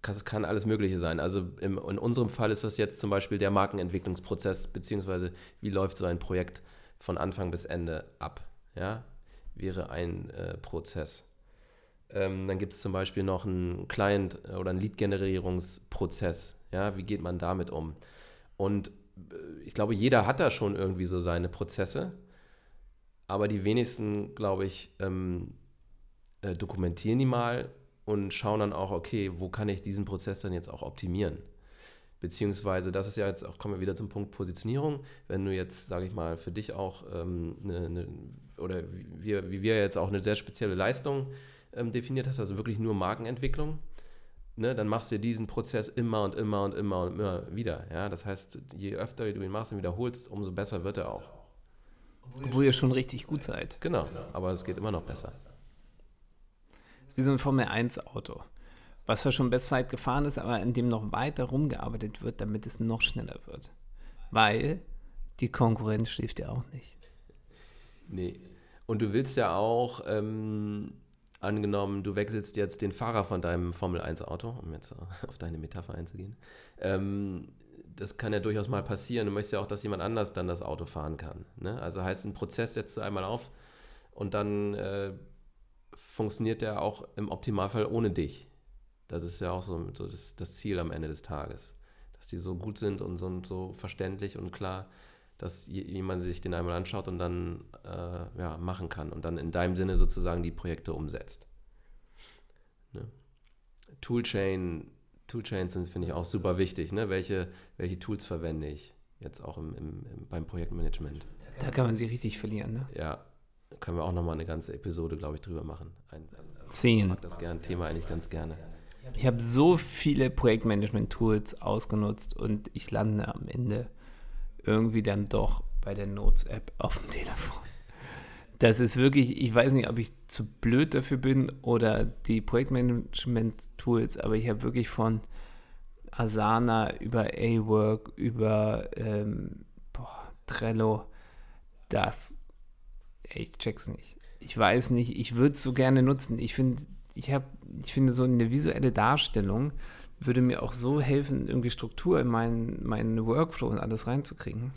das kann alles Mögliche sein. Also im, in unserem Fall ist das jetzt zum Beispiel der Markenentwicklungsprozess, beziehungsweise wie läuft so ein Projekt von Anfang bis Ende ab. Ja, wäre ein äh, Prozess. Ähm, dann gibt es zum Beispiel noch einen Client- oder einen Lead-Generierungsprozess. Ja, wie geht man damit um? Und äh, ich glaube, jeder hat da schon irgendwie so seine Prozesse, aber die wenigsten, glaube ich, ähm, äh, dokumentieren die mal und schauen dann auch, okay, wo kann ich diesen Prozess dann jetzt auch optimieren? Beziehungsweise, das ist ja jetzt auch, kommen wir wieder zum Punkt Positionierung. Wenn du jetzt, sage ich mal, für dich auch ähm, eine, eine, oder wie, wie wir jetzt auch eine sehr spezielle Leistung ähm, definiert hast, also wirklich nur Markenentwicklung, ne, dann machst du diesen Prozess immer und immer und immer und immer wieder. Ja? Das heißt, je öfter du ihn machst und wiederholst, umso besser wird er auch. Obwohl ihr schon richtig gut seid. Genau, aber es geht immer noch besser. Das ist wie so ein Formel-1-Auto, was zwar schon Bestzeit gefahren ist, aber in dem noch weiter rumgearbeitet wird, damit es noch schneller wird. Weil die Konkurrenz schläft ja auch nicht. Nee. Und du willst ja auch ähm, angenommen, du wechselst jetzt den Fahrer von deinem Formel-1-Auto, um jetzt auf deine Metapher einzugehen, ähm, das kann ja durchaus mal passieren. Du möchtest ja auch, dass jemand anders dann das Auto fahren kann. Ne? Also heißt, ein Prozess setzt du einmal auf und dann äh, funktioniert der auch im Optimalfall ohne dich. Das ist ja auch so, so das, das, Ziel am Ende des Tages. Dass die so gut sind und so, so verständlich und klar, dass jemand sich den einmal anschaut und dann äh, ja, machen kann und dann in deinem Sinne sozusagen die Projekte umsetzt. Ne? Toolchain, Toolchains sind, finde ich, auch super wichtig. Ne? Welche, welche Tools verwende ich jetzt auch im, im, im, beim Projektmanagement? Da kann man sie richtig verlieren, ne? Ja, können wir auch nochmal eine ganze Episode, glaube ich, drüber machen. Ein, also, Zehn. Ich mag das gern, Thema eigentlich ganz gerne. Ich habe so viele Projektmanagement-Tools ausgenutzt und ich lande am Ende irgendwie dann doch bei der Notes-App auf dem Telefon. Das ist wirklich, ich weiß nicht, ob ich zu blöd dafür bin oder die Projektmanagement-Tools, aber ich habe wirklich von Asana über A-Work, über ähm, boah, Trello, das, ich check's nicht. Ich weiß nicht, ich würde es so gerne nutzen. Ich finde, ich ich finde so eine visuelle Darstellung würde mir auch so helfen, irgendwie Struktur in meinen, meinen Workflow und alles reinzukriegen.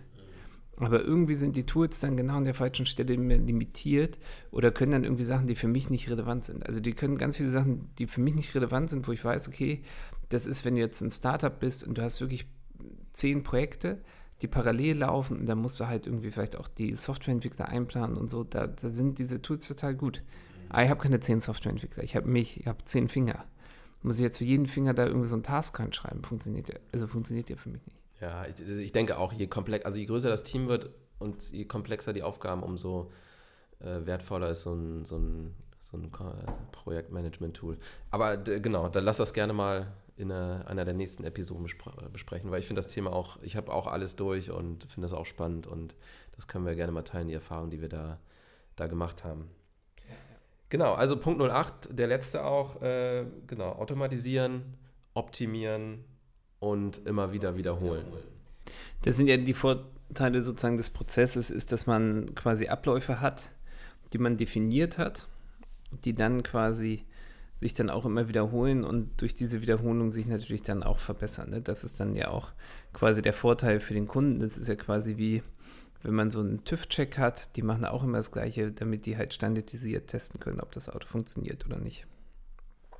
Aber irgendwie sind die Tools dann genau an der falschen Stelle limitiert oder können dann irgendwie Sachen, die für mich nicht relevant sind. Also die können ganz viele Sachen, die für mich nicht relevant sind, wo ich weiß, okay, das ist, wenn du jetzt ein Startup bist und du hast wirklich zehn Projekte, die parallel laufen und da musst du halt irgendwie vielleicht auch die Softwareentwickler einplanen und so, da, da sind diese Tools total gut. Aber ich habe keine zehn Softwareentwickler, ich habe mich, ich habe zehn Finger muss ich jetzt für jeden Finger da irgendwie so einen Task reinschreiben. Funktioniert ja, also funktioniert ja für mich nicht. Ja, ich, ich denke auch, je komplex, also je größer das Team wird und je komplexer die Aufgaben, umso äh, wertvoller ist so ein, so ein, so ein Projektmanagement-Tool. Aber genau, dann lass das gerne mal in einer, einer der nächsten Episoden besprechen, weil ich finde das Thema auch, ich habe auch alles durch und finde das auch spannend und das können wir gerne mal teilen, die Erfahrungen, die wir da, da gemacht haben. Genau, also Punkt 08, der letzte auch, äh, genau, automatisieren, optimieren und immer wieder wiederholen. Das sind ja die Vorteile sozusagen des Prozesses, ist, dass man quasi Abläufe hat, die man definiert hat, die dann quasi sich dann auch immer wiederholen und durch diese Wiederholung sich natürlich dann auch verbessern. Ne? Das ist dann ja auch quasi der Vorteil für den Kunden. Das ist ja quasi wie wenn man so einen TÜV-Check hat, die machen auch immer das Gleiche, damit die halt standardisiert testen können, ob das Auto funktioniert oder nicht.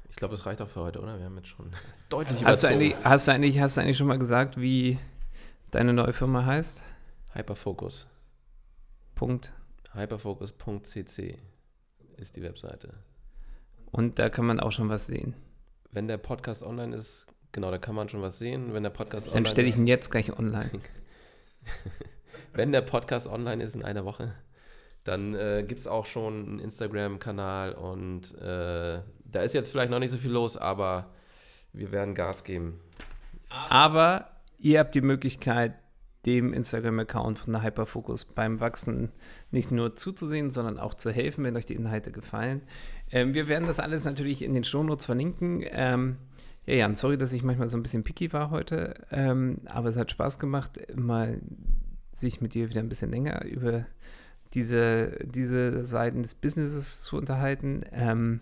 Ich glaube, das reicht auch für heute, oder? Wir haben jetzt schon deutlich hast du, eigentlich, hast, du eigentlich, hast du eigentlich schon mal gesagt, wie deine neue Firma heißt? Hyperfocus. Punkt. Hyperfocus.cc ist die Webseite. Und da kann man auch schon was sehen. Wenn der Podcast online ist, genau, da kann man schon was sehen. Wenn der Podcast Dann stelle ich ihn jetzt gleich online. wenn der Podcast online ist in einer Woche, dann äh, gibt es auch schon einen Instagram-Kanal und äh, da ist jetzt vielleicht noch nicht so viel los, aber wir werden Gas geben. Aber ihr habt die Möglichkeit, dem Instagram-Account von der Hyperfocus beim Wachsen nicht nur zuzusehen, sondern auch zu helfen, wenn euch die Inhalte gefallen. Ähm, wir werden das alles natürlich in den Shownotes verlinken. Ähm, ja, Jan, sorry, dass ich manchmal so ein bisschen picky war heute, ähm, aber es hat Spaß gemacht, mal sich mit dir wieder ein bisschen länger über diese, diese Seiten des Businesses zu unterhalten. Ähm,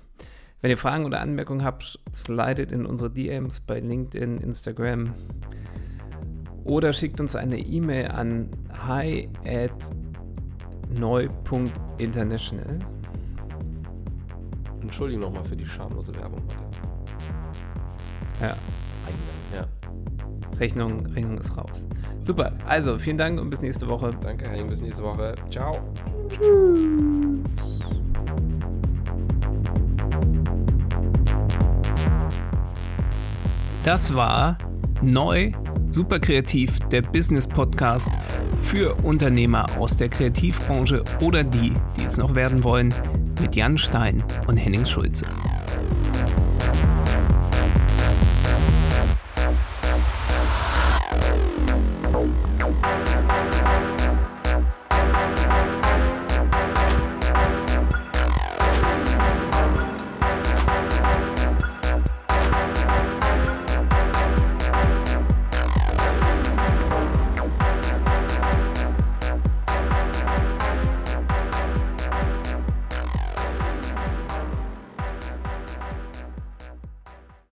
wenn ihr Fragen oder Anmerkungen habt, slidet in unsere DMs bei LinkedIn, Instagram oder schickt uns eine E-Mail an hi at neu.international. Entschuldigung nochmal für die schamlose Werbung heute. Ja. Ja. Rechnung, Rechnung ist raus. Super. Also, vielen Dank und bis nächste Woche. Danke, Henning. Bis nächste Woche. Ciao. Das war neu, super kreativ, der Business Podcast für Unternehmer aus der Kreativbranche oder die, die es noch werden wollen, mit Jan Stein und Henning Schulze.